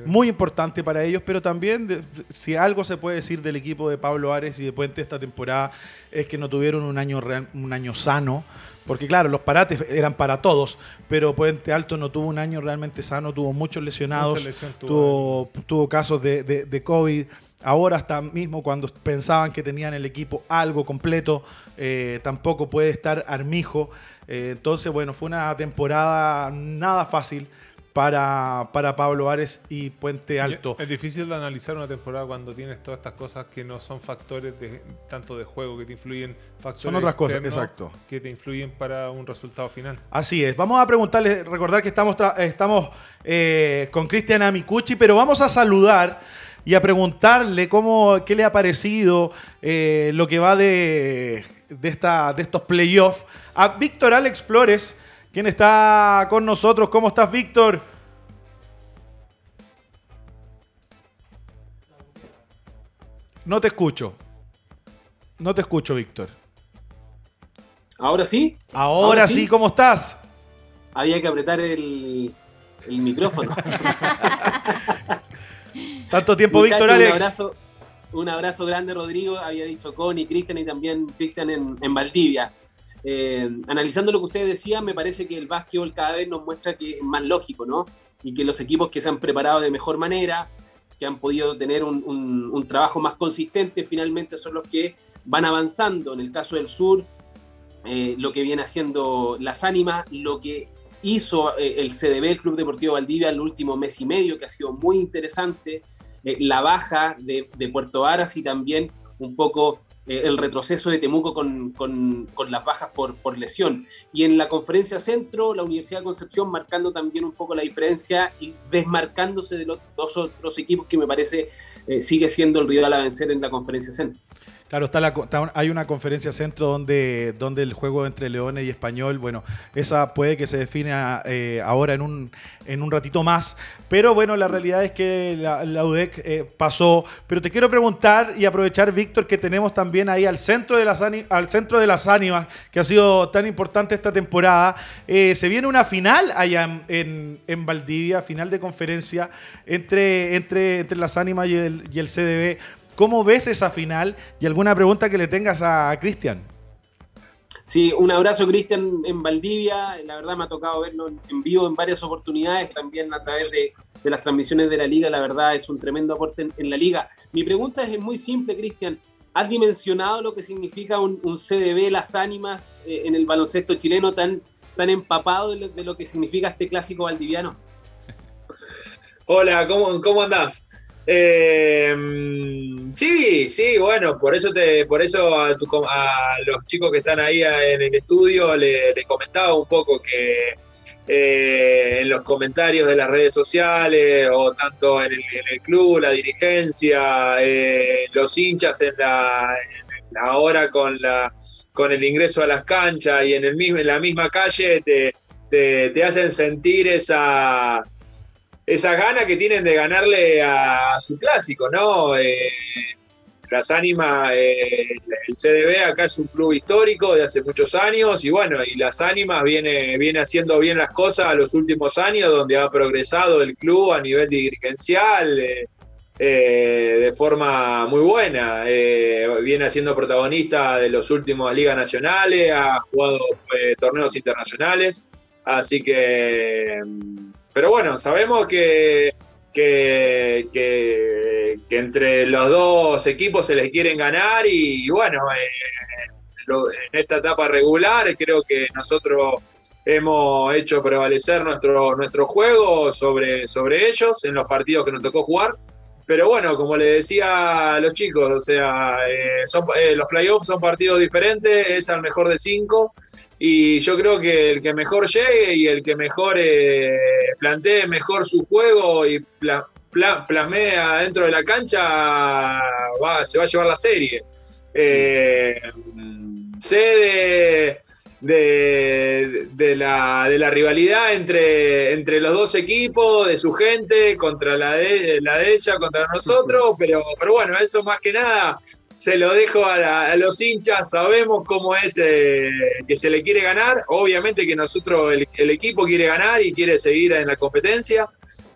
muy importante para ellos, pero también si algo se puede decir del equipo de Pablo Ares y de Puente esta temporada es que no tuvieron un año un año sano, porque claro, los parates eran para todos, pero Puente Alto no tuvo un año realmente sano, tuvo muchos lesionados, tuvo, tuvo, casos de, de, COVID. Ahora hasta mismo cuando pensaban que tenían el equipo algo completo, eh, tampoco puede estar Armijo. Eh, entonces, bueno, fue una temporada nada fácil para, para Pablo Ares y Puente Alto. Es difícil de analizar una temporada cuando tienes todas estas cosas que no son factores de, tanto de juego que te influyen, factores son otras cosas, exacto. que te influyen para un resultado final. Así es. Vamos a preguntarle, recordar que estamos, estamos eh, con Cristian Amicucci, pero vamos a saludar y a preguntarle cómo, qué le ha parecido eh, lo que va de, de, esta, de estos playoffs a Víctor Alex Flores ¿Quién está con nosotros? ¿Cómo estás, Víctor? No te escucho. No te escucho, Víctor. ¿Ahora sí? Ahora, sí? ¿cómo estás? Había que apretar el, micrófono. Tanto tiempo, Víctor Alex. Un abrazo, un abrazo grande, Rodrigo. Había dicho Connie, Cristian y también Cristian en, en Valdivia. Eh, analizando lo que ustedes decían, me parece que el básquetbol cada vez nos muestra que es más lógico, ¿no? Y que los equipos que se han preparado de mejor manera, que han podido tener un, trabajo más consistente, finalmente son los que van avanzando. En el caso del sur, eh, lo que viene haciendo las ánimas, lo que hizo eh, el CDB, el Club Deportivo Valdivia, el último mes y medio, que ha sido muy interesante, la baja de, Puerto Aras y también un poco eh, el retroceso de Temuco con, las bajas por, por, lesión. Y en la conferencia centro, la Universidad de Concepción marcando también un poco la diferencia y desmarcándose de los dos otros equipos que me parece eh, sigue siendo el rival a vencer en la conferencia centro. Claro, está, la, hay una conferencia centro donde, donde el juego entre Leones y Español, bueno, esa puede que se define eh, ahora en un, en un ratito más, pero bueno, la realidad es que la, UDEC eh, pasó. Pero te quiero preguntar y aprovechar, Víctor, que tenemos también ahí al centro de las, al centro de las ánimas, que ha sido tan importante esta temporada. Eh, se viene una final allá en, en, Valdivia, final de conferencia entre, entre, entre las ánimas y el, y el CDB. ¿Cómo ves esa final? Y alguna pregunta que le tengas a Cristian. Sí, un abrazo Cristian en Valdivia. La verdad me ha tocado verlo en vivo en varias oportunidades, también a través de, las transmisiones de la liga. La verdad es un tremendo aporte en, la liga. Mi pregunta es muy simple, Cristian. ¿Has dimensionado lo que significa un, CDB, las ánimas eh, en el baloncesto chileno tan, tan empapado de lo, que significa este clásico valdiviano? Hola, ¿cómo, cómo andás? Eh, sí, sí, bueno, por eso te, por eso a, los chicos que están ahí en el estudio les le comentaba un poco que eh, en los comentarios de las redes sociales o tanto en el, club, la dirigencia, eh, los hinchas en la, hora con la con el ingreso a las canchas y en el mismo en la misma calle te, te hacen sentir esa esa gana que tienen de ganarle a, su clásico, ¿no? Eh, las Ánimas, eh, el CDB acá es un club histórico de hace muchos años y bueno, y las Ánimas viene, viene haciendo bien las cosas a los últimos años donde ha progresado el club a nivel dirigencial eh, de forma muy buena. viene siendo protagonista de los últimos ligas nacionales, ha jugado torneos internacionales, así que pero bueno, sabemos que, que, entre los dos equipos se les quieren ganar y, bueno, eh, en esta etapa regular creo que nosotros hemos hecho prevalecer nuestro, nuestro juego sobre, sobre ellos en los partidos que nos tocó jugar. Pero bueno, como le decía a los chicos, o sea, eh, son, eh, los playoffs son partidos diferentes, es al mejor de cinco y yo creo que el que mejor llegue y el que mejor eh, plantee mejor su juego y plasmea dentro de la cancha se va a llevar la serie. Eh, sé de, la, de la rivalidad entre, entre los dos equipos, de su gente, contra la de, la de ella, contra nosotros, pero, pero bueno, eso más que nada se lo dejo a, los hinchas, sabemos cómo es eh, que se le quiere ganar, obviamente que nosotros, el, equipo quiere ganar y quiere seguir en la competencia,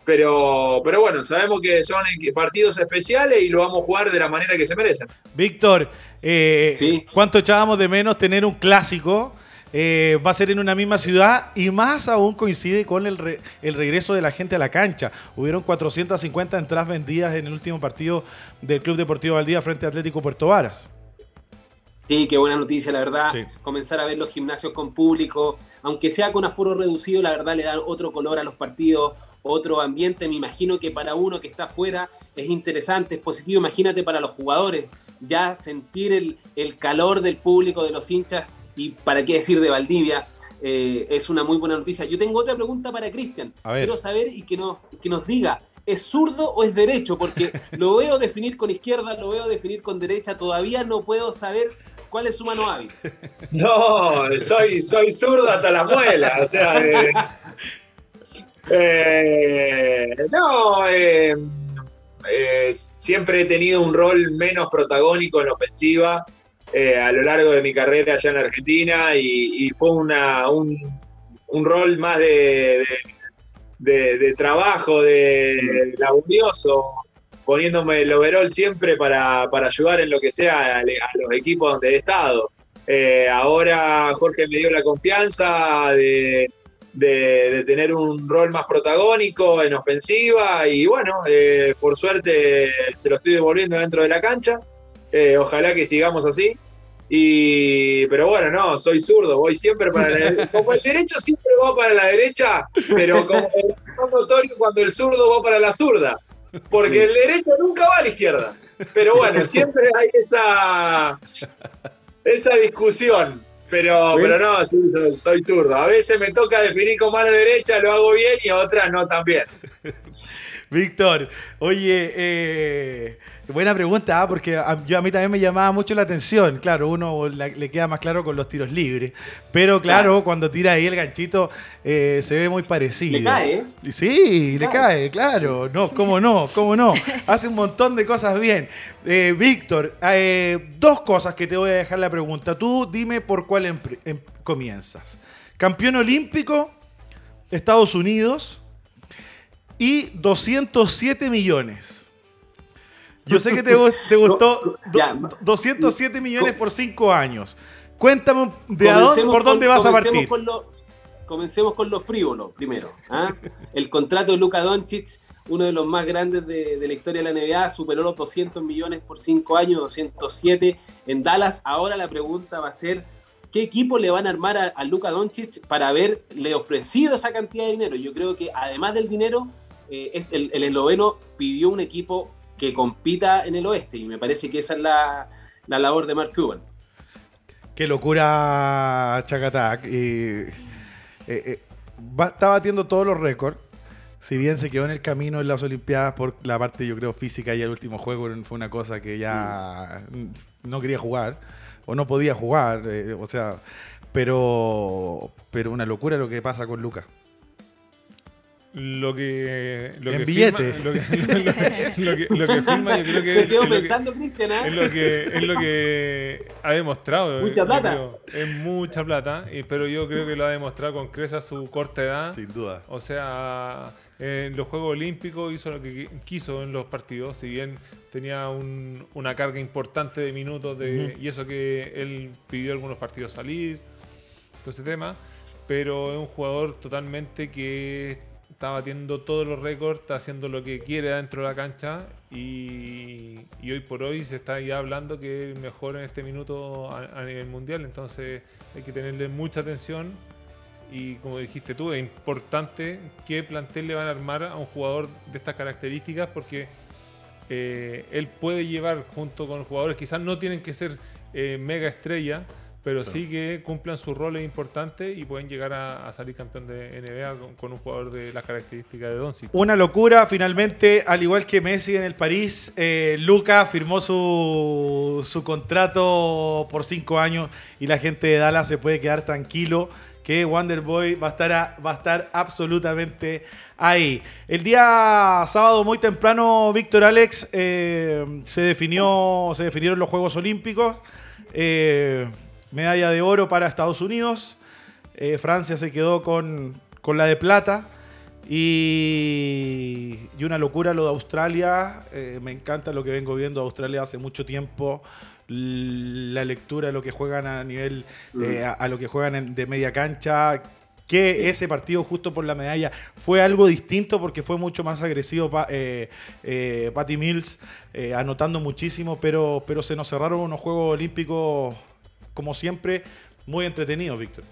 pero, pero bueno, sabemos que son partidos especiales y lo vamos a jugar de la manera que se merecen. Víctor, eh, ¿cuánto echábamos de menos tener un clásico? Eh, va a ser en una misma ciudad y más aún coincide con el, regreso de la gente a la cancha. Hubieron 450 entradas vendidas en el último partido del Club Deportivo Valdía frente a Atlético Puerto Varas. Sí, qué buena noticia, la verdad. Comenzar a ver los gimnasios con público, aunque sea con aforo reducido, la verdad le dan otro color a los partidos, otro ambiente. Me imagino que para uno que está afuera es interesante, es positivo. Imagínate para los jugadores, ya sentir el, el calor del público, de los hinchas, y para qué decir de Valdivia, eh, es una muy buena noticia. Yo tengo otra pregunta para Cristian. Quiero saber y que nos, que nos diga, ¿es zurdo o es derecho? Porque lo veo definir con izquierda, lo veo definir con derecha, todavía no puedo saber cuál es su mano hábil. No, soy, soy zurdo hasta la muela, o sea... Eh, eh, no, siempre he tenido un rol menos protagónico en la ofensiva. Eh, a lo largo de mi carrera allá en Argentina y, fue una, un, rol más de, de, trabajo, de, laborioso, poniéndome el overall siempre para, ayudar en lo que sea a, los equipos donde he estado. Eh, ahora Jorge me dio la confianza de, tener un rol más protagónico en ofensiva y bueno, eh, por suerte se lo estoy devolviendo dentro de la cancha. Ojalá que sigamos así. Y, pero bueno, no, soy zurdo, voy siempre para la derecha. Como el derecho siempre va para la derecha, pero como es notorio cuando el zurdo va para la zurda. Porque el derecho nunca va a la izquierda. Pero bueno, siempre hay esa, esa discusión. Pero, pero no, soy, zurdo. A veces me toca definir con mano derecha, lo hago bien y a otras no tan bien. Víctor, oye, eh, Buena pregunta, ¿ah? porque a, yo a mí también me llamaba mucho la atención. Claro, uno le queda más claro con los tiros libres. Pero claro, cuando tira ahí el ganchito eh, se ve muy parecido. Le cae. ¿eh? Sí, le cae. claro. No, cómo no, cómo no. Hace un montón de cosas bien. Eh, Víctor, dos cosas que te voy a dejar la pregunta. Tú dime por cuál em, comienzas. Campeón olímpico, Estados Unidos y 207 millones. Yo sé que te, te gustó 207 millones por 5 años. Cuéntame de dónde, por dónde vas a partir. comencemos con lo frívolo primero. ¿ah? El contrato de Luka Doncic, uno de los más grandes de, la historia de la NBA, superó los 200 millones por 5 años, 207 en Dallas. Ahora la pregunta va a ser, ¿qué equipo le van a armar a, Luka Doncic para haberle ofrecido esa cantidad de dinero? Yo creo que además del dinero, eh, el, el esloveno pidió un equipo que compita en el oeste y me parece que esa es la, la labor de Mark Cuban. Qué locura, Chacatac. Eh, eh, está batiendo todos los récords. Si bien se quedó en el camino en las Olimpiadas por la parte, yo creo, física y el último juego fue una cosa que ya no quería jugar o no podía jugar. Eh, o sea, pero, pero una locura lo que pasa con Lucas lo que lo en que billete. Firma, lo, que, lo, que, firma yo creo que Se quedó pensando Cristian ¿eh? es lo que es lo que ha demostrado mucha plata. es mucha plata pero yo creo que lo ha demostrado con creza su corta edad. Sin duda. O sea en los Juegos Olímpicos hizo lo que quiso en los partidos si bien tenía un, una carga importante de minutos de, y eso que él pidió algunos partidos salir todo ese tema pero es un jugador totalmente que está batiendo todos los récords, está haciendo lo que quiere dentro de la cancha y, hoy por hoy se está ya hablando que es mejor en este minuto a, nivel mundial, entonces hay que tenerle mucha atención y como dijiste tú, es importante qué plantel le van a armar a un jugador de estas características porque eh, él puede llevar junto con jugadores, quizás no tienen que ser eh, mega estrella, pero sí que cumplan sus roles importantes y pueden llegar a, salir campeón de NBA con, un jugador de las características de Doncic. Una locura, finalmente, al igual que Messi en el París, eh, Luca firmó su, su contrato por cinco años y la gente de Dallas se puede quedar tranquilo que Wonderboy va a estar, va a estar absolutamente ahí. El día sábado muy temprano, Víctor Alex, eh, se, definió, se definieron los Juegos Olímpicos. Eh, medalla de oro para Estados Unidos. Eh, Francia se quedó con, la de plata. Y, y, una locura lo de Australia. Eh, me encanta lo que vengo viendo Australia hace mucho tiempo. La lectura de lo que juegan a nivel, eh, a, lo que juegan de media cancha. Que ese partido, justo por la medalla, fue algo distinto porque fue mucho más agresivo. Patty Mills anotando muchísimo, pero, pero se nos cerraron unos Juegos Olímpicos como siempre, muy entretenidos, Víctor.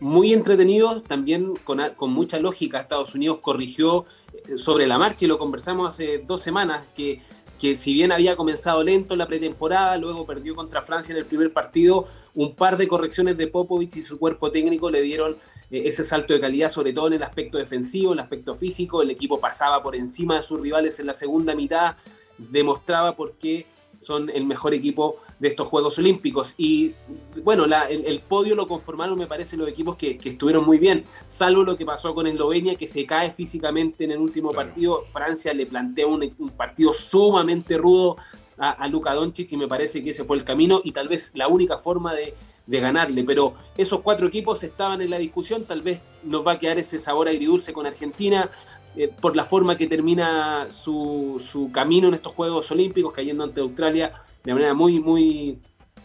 Muy entretenidos, también con, mucha lógica. Estados Unidos corrigió eh, sobre la marcha y lo conversamos hace dos semanas, que, que si bien había comenzado lento la pretemporada, luego perdió contra Francia en el primer partido, un par de correcciones de Popovich y su cuerpo técnico le dieron eh, ese salto de calidad, sobre todo en el aspecto defensivo, en el aspecto físico. El equipo pasaba por encima de sus rivales en la segunda mitad, demostraba por qué son el mejor equipo de estos Juegos Olímpicos. Y bueno, el, podio lo conformaron, me parece, los equipos que, estuvieron muy bien, salvo lo que pasó con Eslovenia, que se cae físicamente en el último partido. Francia le plantea un, partido sumamente rudo a, a Luka Doncic y me parece que ese fue el camino y tal vez la única forma de, de ganarle. Pero esos cuatro equipos estaban en la discusión, tal vez nos va a quedar ese sabor agridulce con Argentina. Eh, por la forma que termina su, su, camino en estos Juegos Olímpicos, cayendo ante Australia de manera muy, muy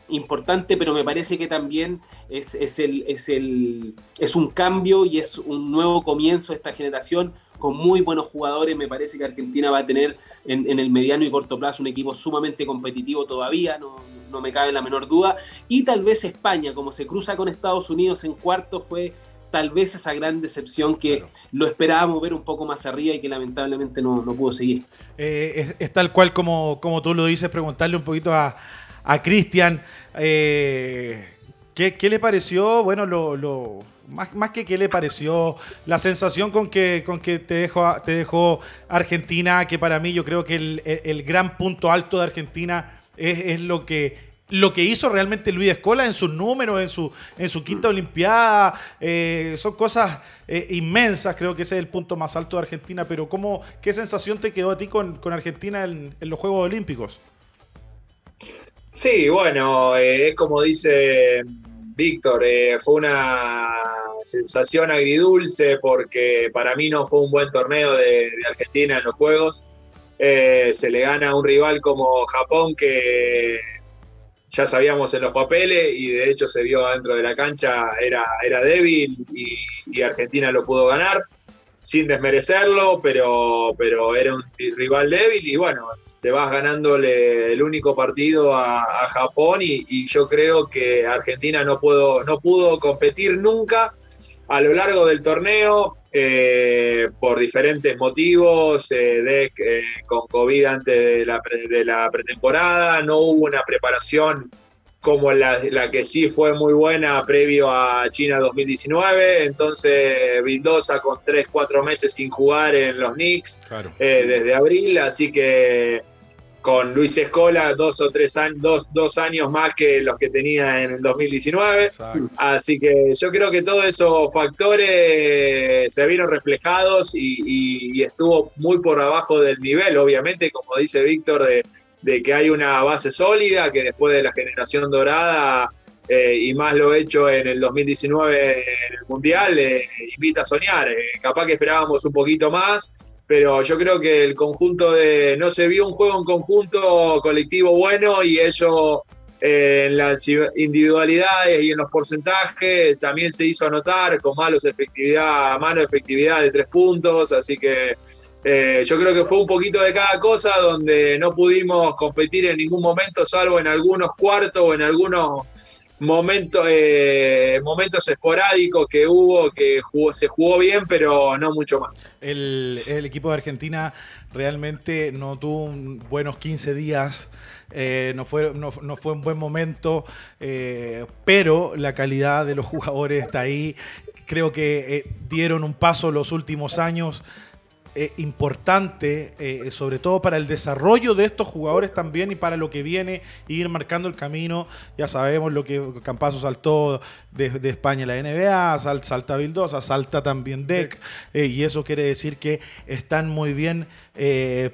importante, pero me parece que también es, es, el, es, el, es un cambio y es un nuevo comienzo de esta generación con muy buenos jugadores. Me parece que Argentina va a tener en, el mediano y corto plazo un equipo sumamente competitivo todavía, no, no me cabe la menor duda. Y tal vez España, como se cruza con Estados Unidos en cuarto, fue tal vez esa gran decepción que lo esperábamos ver un poco más arriba y que lamentablemente no, no pudo seguir. Eh, es, tal cual como, como tú lo dices, preguntarle un poquito a, a Cristian, eh, ¿qué, ¿qué, le pareció? Bueno, lo, lo más, más, que qué le pareció, la sensación con que, con que te, dejó, te dejó Argentina, que para mí yo creo que el, el gran punto alto de Argentina es, es lo que lo que hizo realmente Luis Escola en sus números, en su, en su quinta Olimpiada, eh, son cosas eh, inmensas, creo que ese es el punto más alto de Argentina, pero ¿cómo, ¿qué sensación te quedó a ti con, Argentina en, los Juegos Olímpicos? Sí, bueno, eh, es como dice Víctor, fue una sensación agridulce porque para mí no fue un buen torneo de Argentina en los Juegos. se le gana a un rival como Japón que ya sabíamos en los papeles y de hecho se vio dentro de la cancha, era, era débil y, Argentina lo pudo ganar sin desmerecerlo, pero, pero era un rival débil y bueno, te vas ganándole el único partido a, Japón y, yo creo que Argentina no, puedo, no pudo competir nunca a lo largo del torneo eh, por diferentes motivos, eh, de, eh, con COVID antes de la, de la, pretemporada, no hubo una preparación como la, la, que sí fue muy buena previo a China 2019, entonces Vildosa con 3, 4 meses sin jugar en los Knicks desde abril, así que con Luis Escola dos o tres años, dos, dos, años más que los que tenía en el 2019. Así que yo creo que todos esos factores se vieron reflejados y, estuvo muy por abajo del nivel, obviamente, como dice Víctor, de, que hay una base sólida, que después de la generación dorada, eh, y más lo hecho en el 2019 en el Mundial, eh, invita a soñar. Eh, capaz que esperábamos un poquito más pero yo creo que el conjunto de. No se vio un juego en conjunto colectivo bueno y eso eh, en las individualidades y en los porcentajes también se hizo notar con malos efectividad, mano efectividad de tres puntos, así que. Eh, yo creo que fue un poquito de cada cosa donde no pudimos competir en ningún momento, salvo en algunos cuartos o en algunos momentos, eh, momentos esporádicos que hubo, que se jugó bien, pero no mucho más. El, equipo de Argentina realmente no tuvo buenos 15 días. Eh, no, fue, no, fue un buen momento, eh, pero la calidad de los jugadores está ahí. Creo que dieron un paso los últimos años eh, importante, eh, sobre todo para el desarrollo de estos jugadores también y para lo que viene, ir marcando el camino. Ya sabemos lo que Campazo saltó de, España la NBA, salta Vildosa, salta también DEC, eh, y eso quiere decir que están muy bien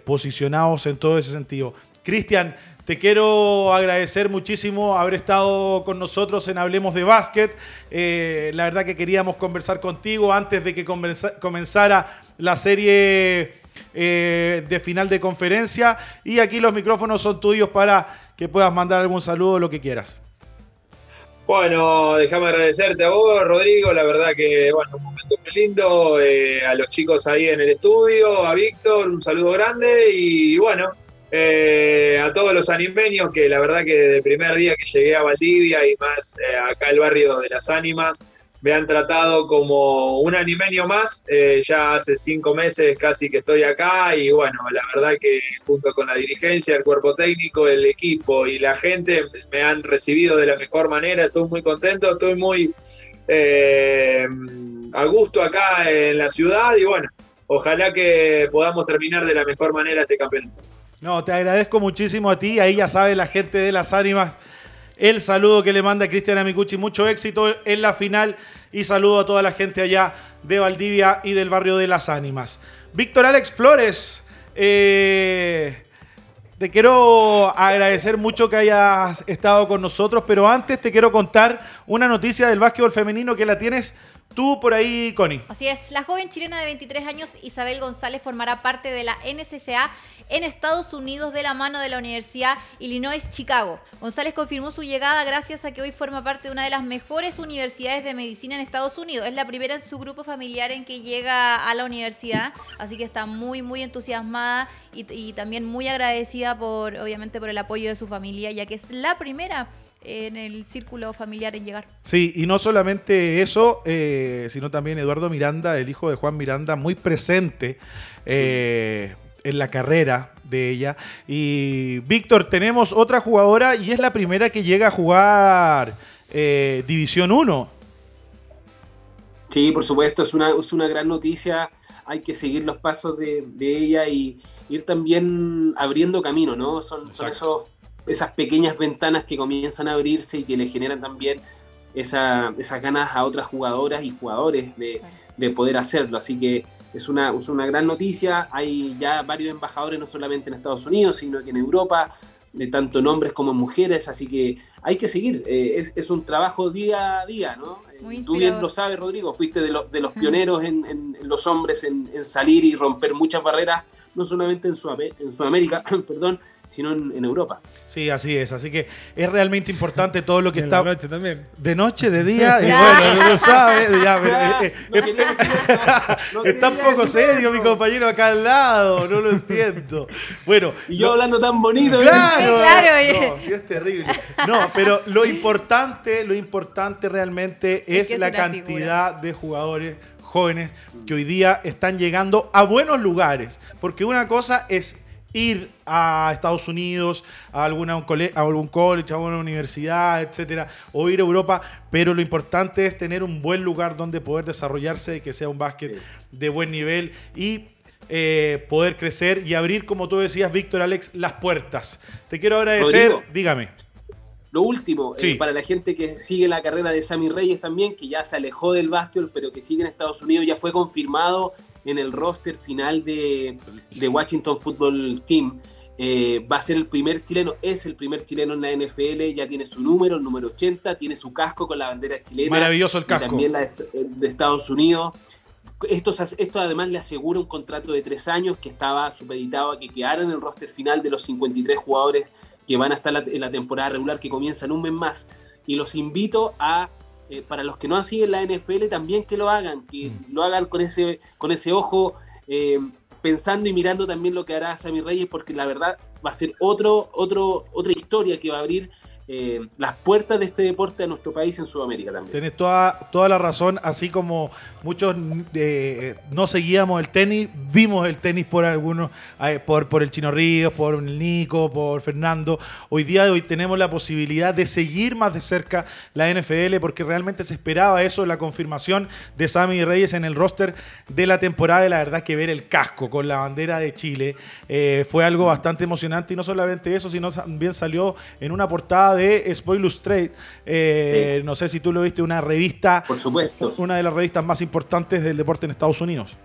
posicionados en todo ese sentido. Cristian, te quiero agradecer muchísimo haber estado con nosotros en Hablemos de Básquet. Eh, la verdad que queríamos conversar contigo antes de que comenzara la serie eh, de final de conferencia. Y aquí los micrófonos son tuyos para que puedas mandar algún saludo, lo que quieras. Bueno, déjame agradecerte a vos, Rodrigo. La verdad que, bueno, un momento muy lindo. Eh, a los chicos ahí en el estudio, a Víctor, un saludo grande. Y bueno, eh, a todos los animeños, que la verdad que desde el primer día que llegué a Valdivia y más acá el barrio de las ánimas, me han tratado como un animeño más. Eh, ya hace cinco meses casi que estoy acá y bueno, la verdad que junto con la dirigencia, el cuerpo técnico, el equipo y la gente me han recibido de la mejor manera. Estoy muy contento, estoy muy a gusto acá en la ciudad y bueno, ojalá que podamos terminar de la mejor manera este campeonato. No, te agradezco muchísimo a ti. Ahí ya sabe la gente de las ánimas el saludo que le manda Cristian Amicucci. Mucho éxito en la final y saludo a toda la gente allá de Valdivia y del barrio de las ánimas. Víctor Alex Flores, eh, te quiero agradecer mucho que hayas estado con nosotros, pero antes te quiero contar una noticia del básquetbol femenino que la tienes tú por ahí, Connie. Así es, la joven chilena de 23 años, Isabel González, formará parte de la NSCA en Estados Unidos de la mano de la Universidad Illinois Chicago. González confirmó su llegada gracias a que hoy forma parte de una de las mejores universidades de medicina en Estados Unidos. Es la primera en su grupo familiar en que llega a la universidad, así que está muy, muy entusiasmada y, también muy agradecida por, obviamente, por el apoyo de su familia, ya que es la primera en el círculo familiar en llegar. Sí, y no solamente eso, eh, sino también Eduardo Miranda, el hijo de Juan Miranda, muy presente. Eh, en la carrera de ella. Y Víctor, tenemos otra jugadora y es la primera que llega a jugar eh, División 1. Sí, por supuesto, es una, es una gran noticia. Hay que seguir los pasos de, ella y ir también abriendo camino, ¿no? Son, son esos, esas pequeñas ventanas que comienzan a abrirse y que le generan también esa, esas ganas a otras jugadoras y jugadores de, de poder hacerlo. Así que es una, es una gran noticia. Hay ya varios embajadores, no solamente en Estados Unidos, sino que en Europa, de tanto en hombres como en mujeres, así que hay que seguir. Eh, es, un trabajo día a día, ¿no? Muy Tú bien lo sabes, Rodrigo, fuiste de, los de los pioneros en, en- en los hombres en, en salir y romper muchas barreras, no solamente en Sudamérica, perdón, sino en, en Europa. Sí, así es. Así que es realmente importante todo lo que En está la noche también. de noche, de día. y bueno, no lo sabe. Ya, pero, eh, eh, No quería decir eso, no está un poco serio mi compañero acá al lado. No lo entiendo. Bueno, Y yo lo- hablando tan bonito. ¿eh? Claro, Sí, claro, no, sí es terrible. No, pero lo importante, lo importante realmente Es es, que es la cantidad de jugadores jóvenes que hoy día están llegando a buenos lugares. Porque una cosa es ir a Estados Unidos, a, alguna, a algún college, a alguna universidad, etcétera, o ir a Europa, pero lo importante es tener un buen lugar donde poder desarrollarse, que sea un básquet Sí. de buen nivel y eh, poder crecer y abrir, como tú decías, Víctor Alex, las puertas. Te quiero agradecer, Rodrigo. dígame. Lo último, eh, para la gente que sigue la carrera de Sammy Reyes también, que ya se alejó del básquetbol, pero que sigue en Estados Unidos, ya fue confirmado en el roster final de, de Washington Football Team. Eh, va a ser el primer chileno, es el primer chileno en la NFL, ya tiene su número, el número 80, tiene su casco con la bandera chilena. Maravilloso el y casco. también la de, de Estados Unidos. Esto, esto además le asegura un contrato de tres años que estaba supeditado a que quedara en el roster final de los 53 jugadores que van a estar la- en la temporada regular que comienza en un mes más. Y los invito a, eh, para los que no siguen la NFL, también que lo hagan, que Mm. lo hagan con ese, con ese ojo, eh, pensando y mirando también lo que hará Sammy Reyes, porque la verdad va a ser otro, otro, otra historia que va a abrir eh, las puertas de este deporte a nuestro país en Sudamérica también. Tenés toda, toda la razón, así como muchos eh, no seguíamos el tenis, vimos el tenis por algunos, eh, por, por el Chino Ríos, por Nico, por Fernando. Hoy día hoy tenemos la posibilidad de seguir más de cerca la NFL porque realmente se esperaba eso, la confirmación de Sammy Reyes en el roster de la temporada y la verdad que ver el casco con la bandera de Chile fue algo bastante emocionante y no solamente eso, sino también salió en una portada de Spoil Illustrated, eh, no sé si tú lo viste, una revista Por supuesto. una de las revistas más importantes del deporte en Estados Unidos.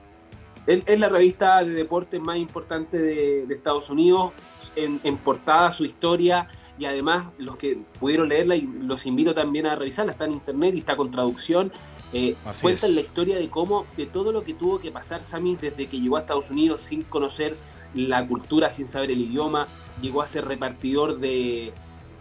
Es, la revista de deporte más importante de, de Estados Unidos, en, en portada su historia y además los que pudieron leerla, y los invito también a revisarla, está en internet y está con traducción. eh, cuentan es. la historia de cómo, de todo lo que tuvo que pasar Sammy desde que llegó a Estados Unidos sin conocer la cultura, sin saber el idioma, llegó a ser repartidor de,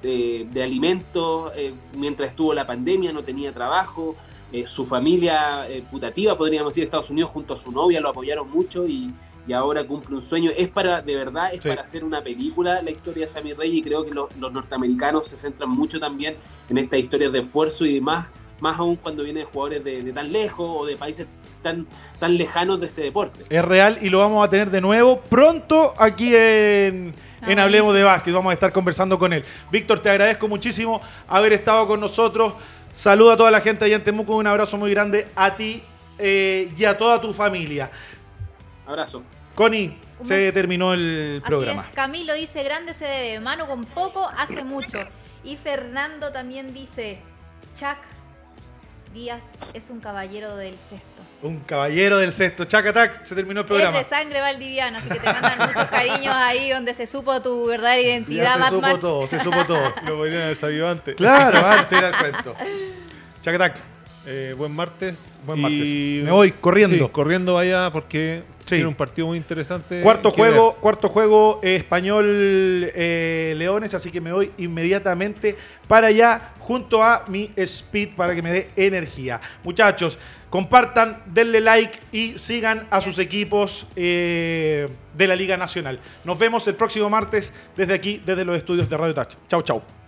de, de alimentos, eh, mientras estuvo la pandemia no tenía trabajo, eh, su familia eh, putativa, podríamos decir, Estados Unidos junto a su novia lo apoyaron mucho y, y ahora cumple un sueño. Es para, de verdad, es Sí. para hacer una película la historia de Sammy Reyes y creo que los, los norteamericanos se centran mucho también en estas historias de esfuerzo y demás, más aún cuando vienen jugadores de, de tan lejos o de países tan, tan lejanos de este deporte. Es real y lo vamos a tener de nuevo pronto aquí en, en Hablemos de Básquet. Vamos a estar conversando con él. Víctor, te agradezco muchísimo haber estado con nosotros. Saluda a toda la gente allá en Temuco. Un abrazo muy grande a ti eh, y a toda tu familia. Abrazo. Connie, se terminó el Así programa. es, Camilo dice, grande se debe, mano con poco hace mucho. Y Fernando también dice, Chuck Díaz es un caballero del sexto. Un caballero del sexto. Chacatac, se terminó el programa. Es de sangre valdiviana, así que te mandan muchos cariños ahí donde se supo tu verdadera Ya identidad, se Batman. supo todo, se supo todo. Lo podrían haber sabido antes. Claro, antes era el cuento. Chacatac. Eh, buen martes. Buen Y- martes. Me voy corriendo. Sí, corriendo vaya porque Sí. tiene un partido muy interesante. Cuarto juego, ver. cuarto juego eh, español eh, Leones, así que me voy inmediatamente para allá junto a mi Speed para que me dé energía. Muchachos, compartan, denle like y sigan a sus equipos eh, de la Liga Nacional. Nos vemos el próximo martes desde aquí, desde los estudios de Radio Touch. Chau, chau.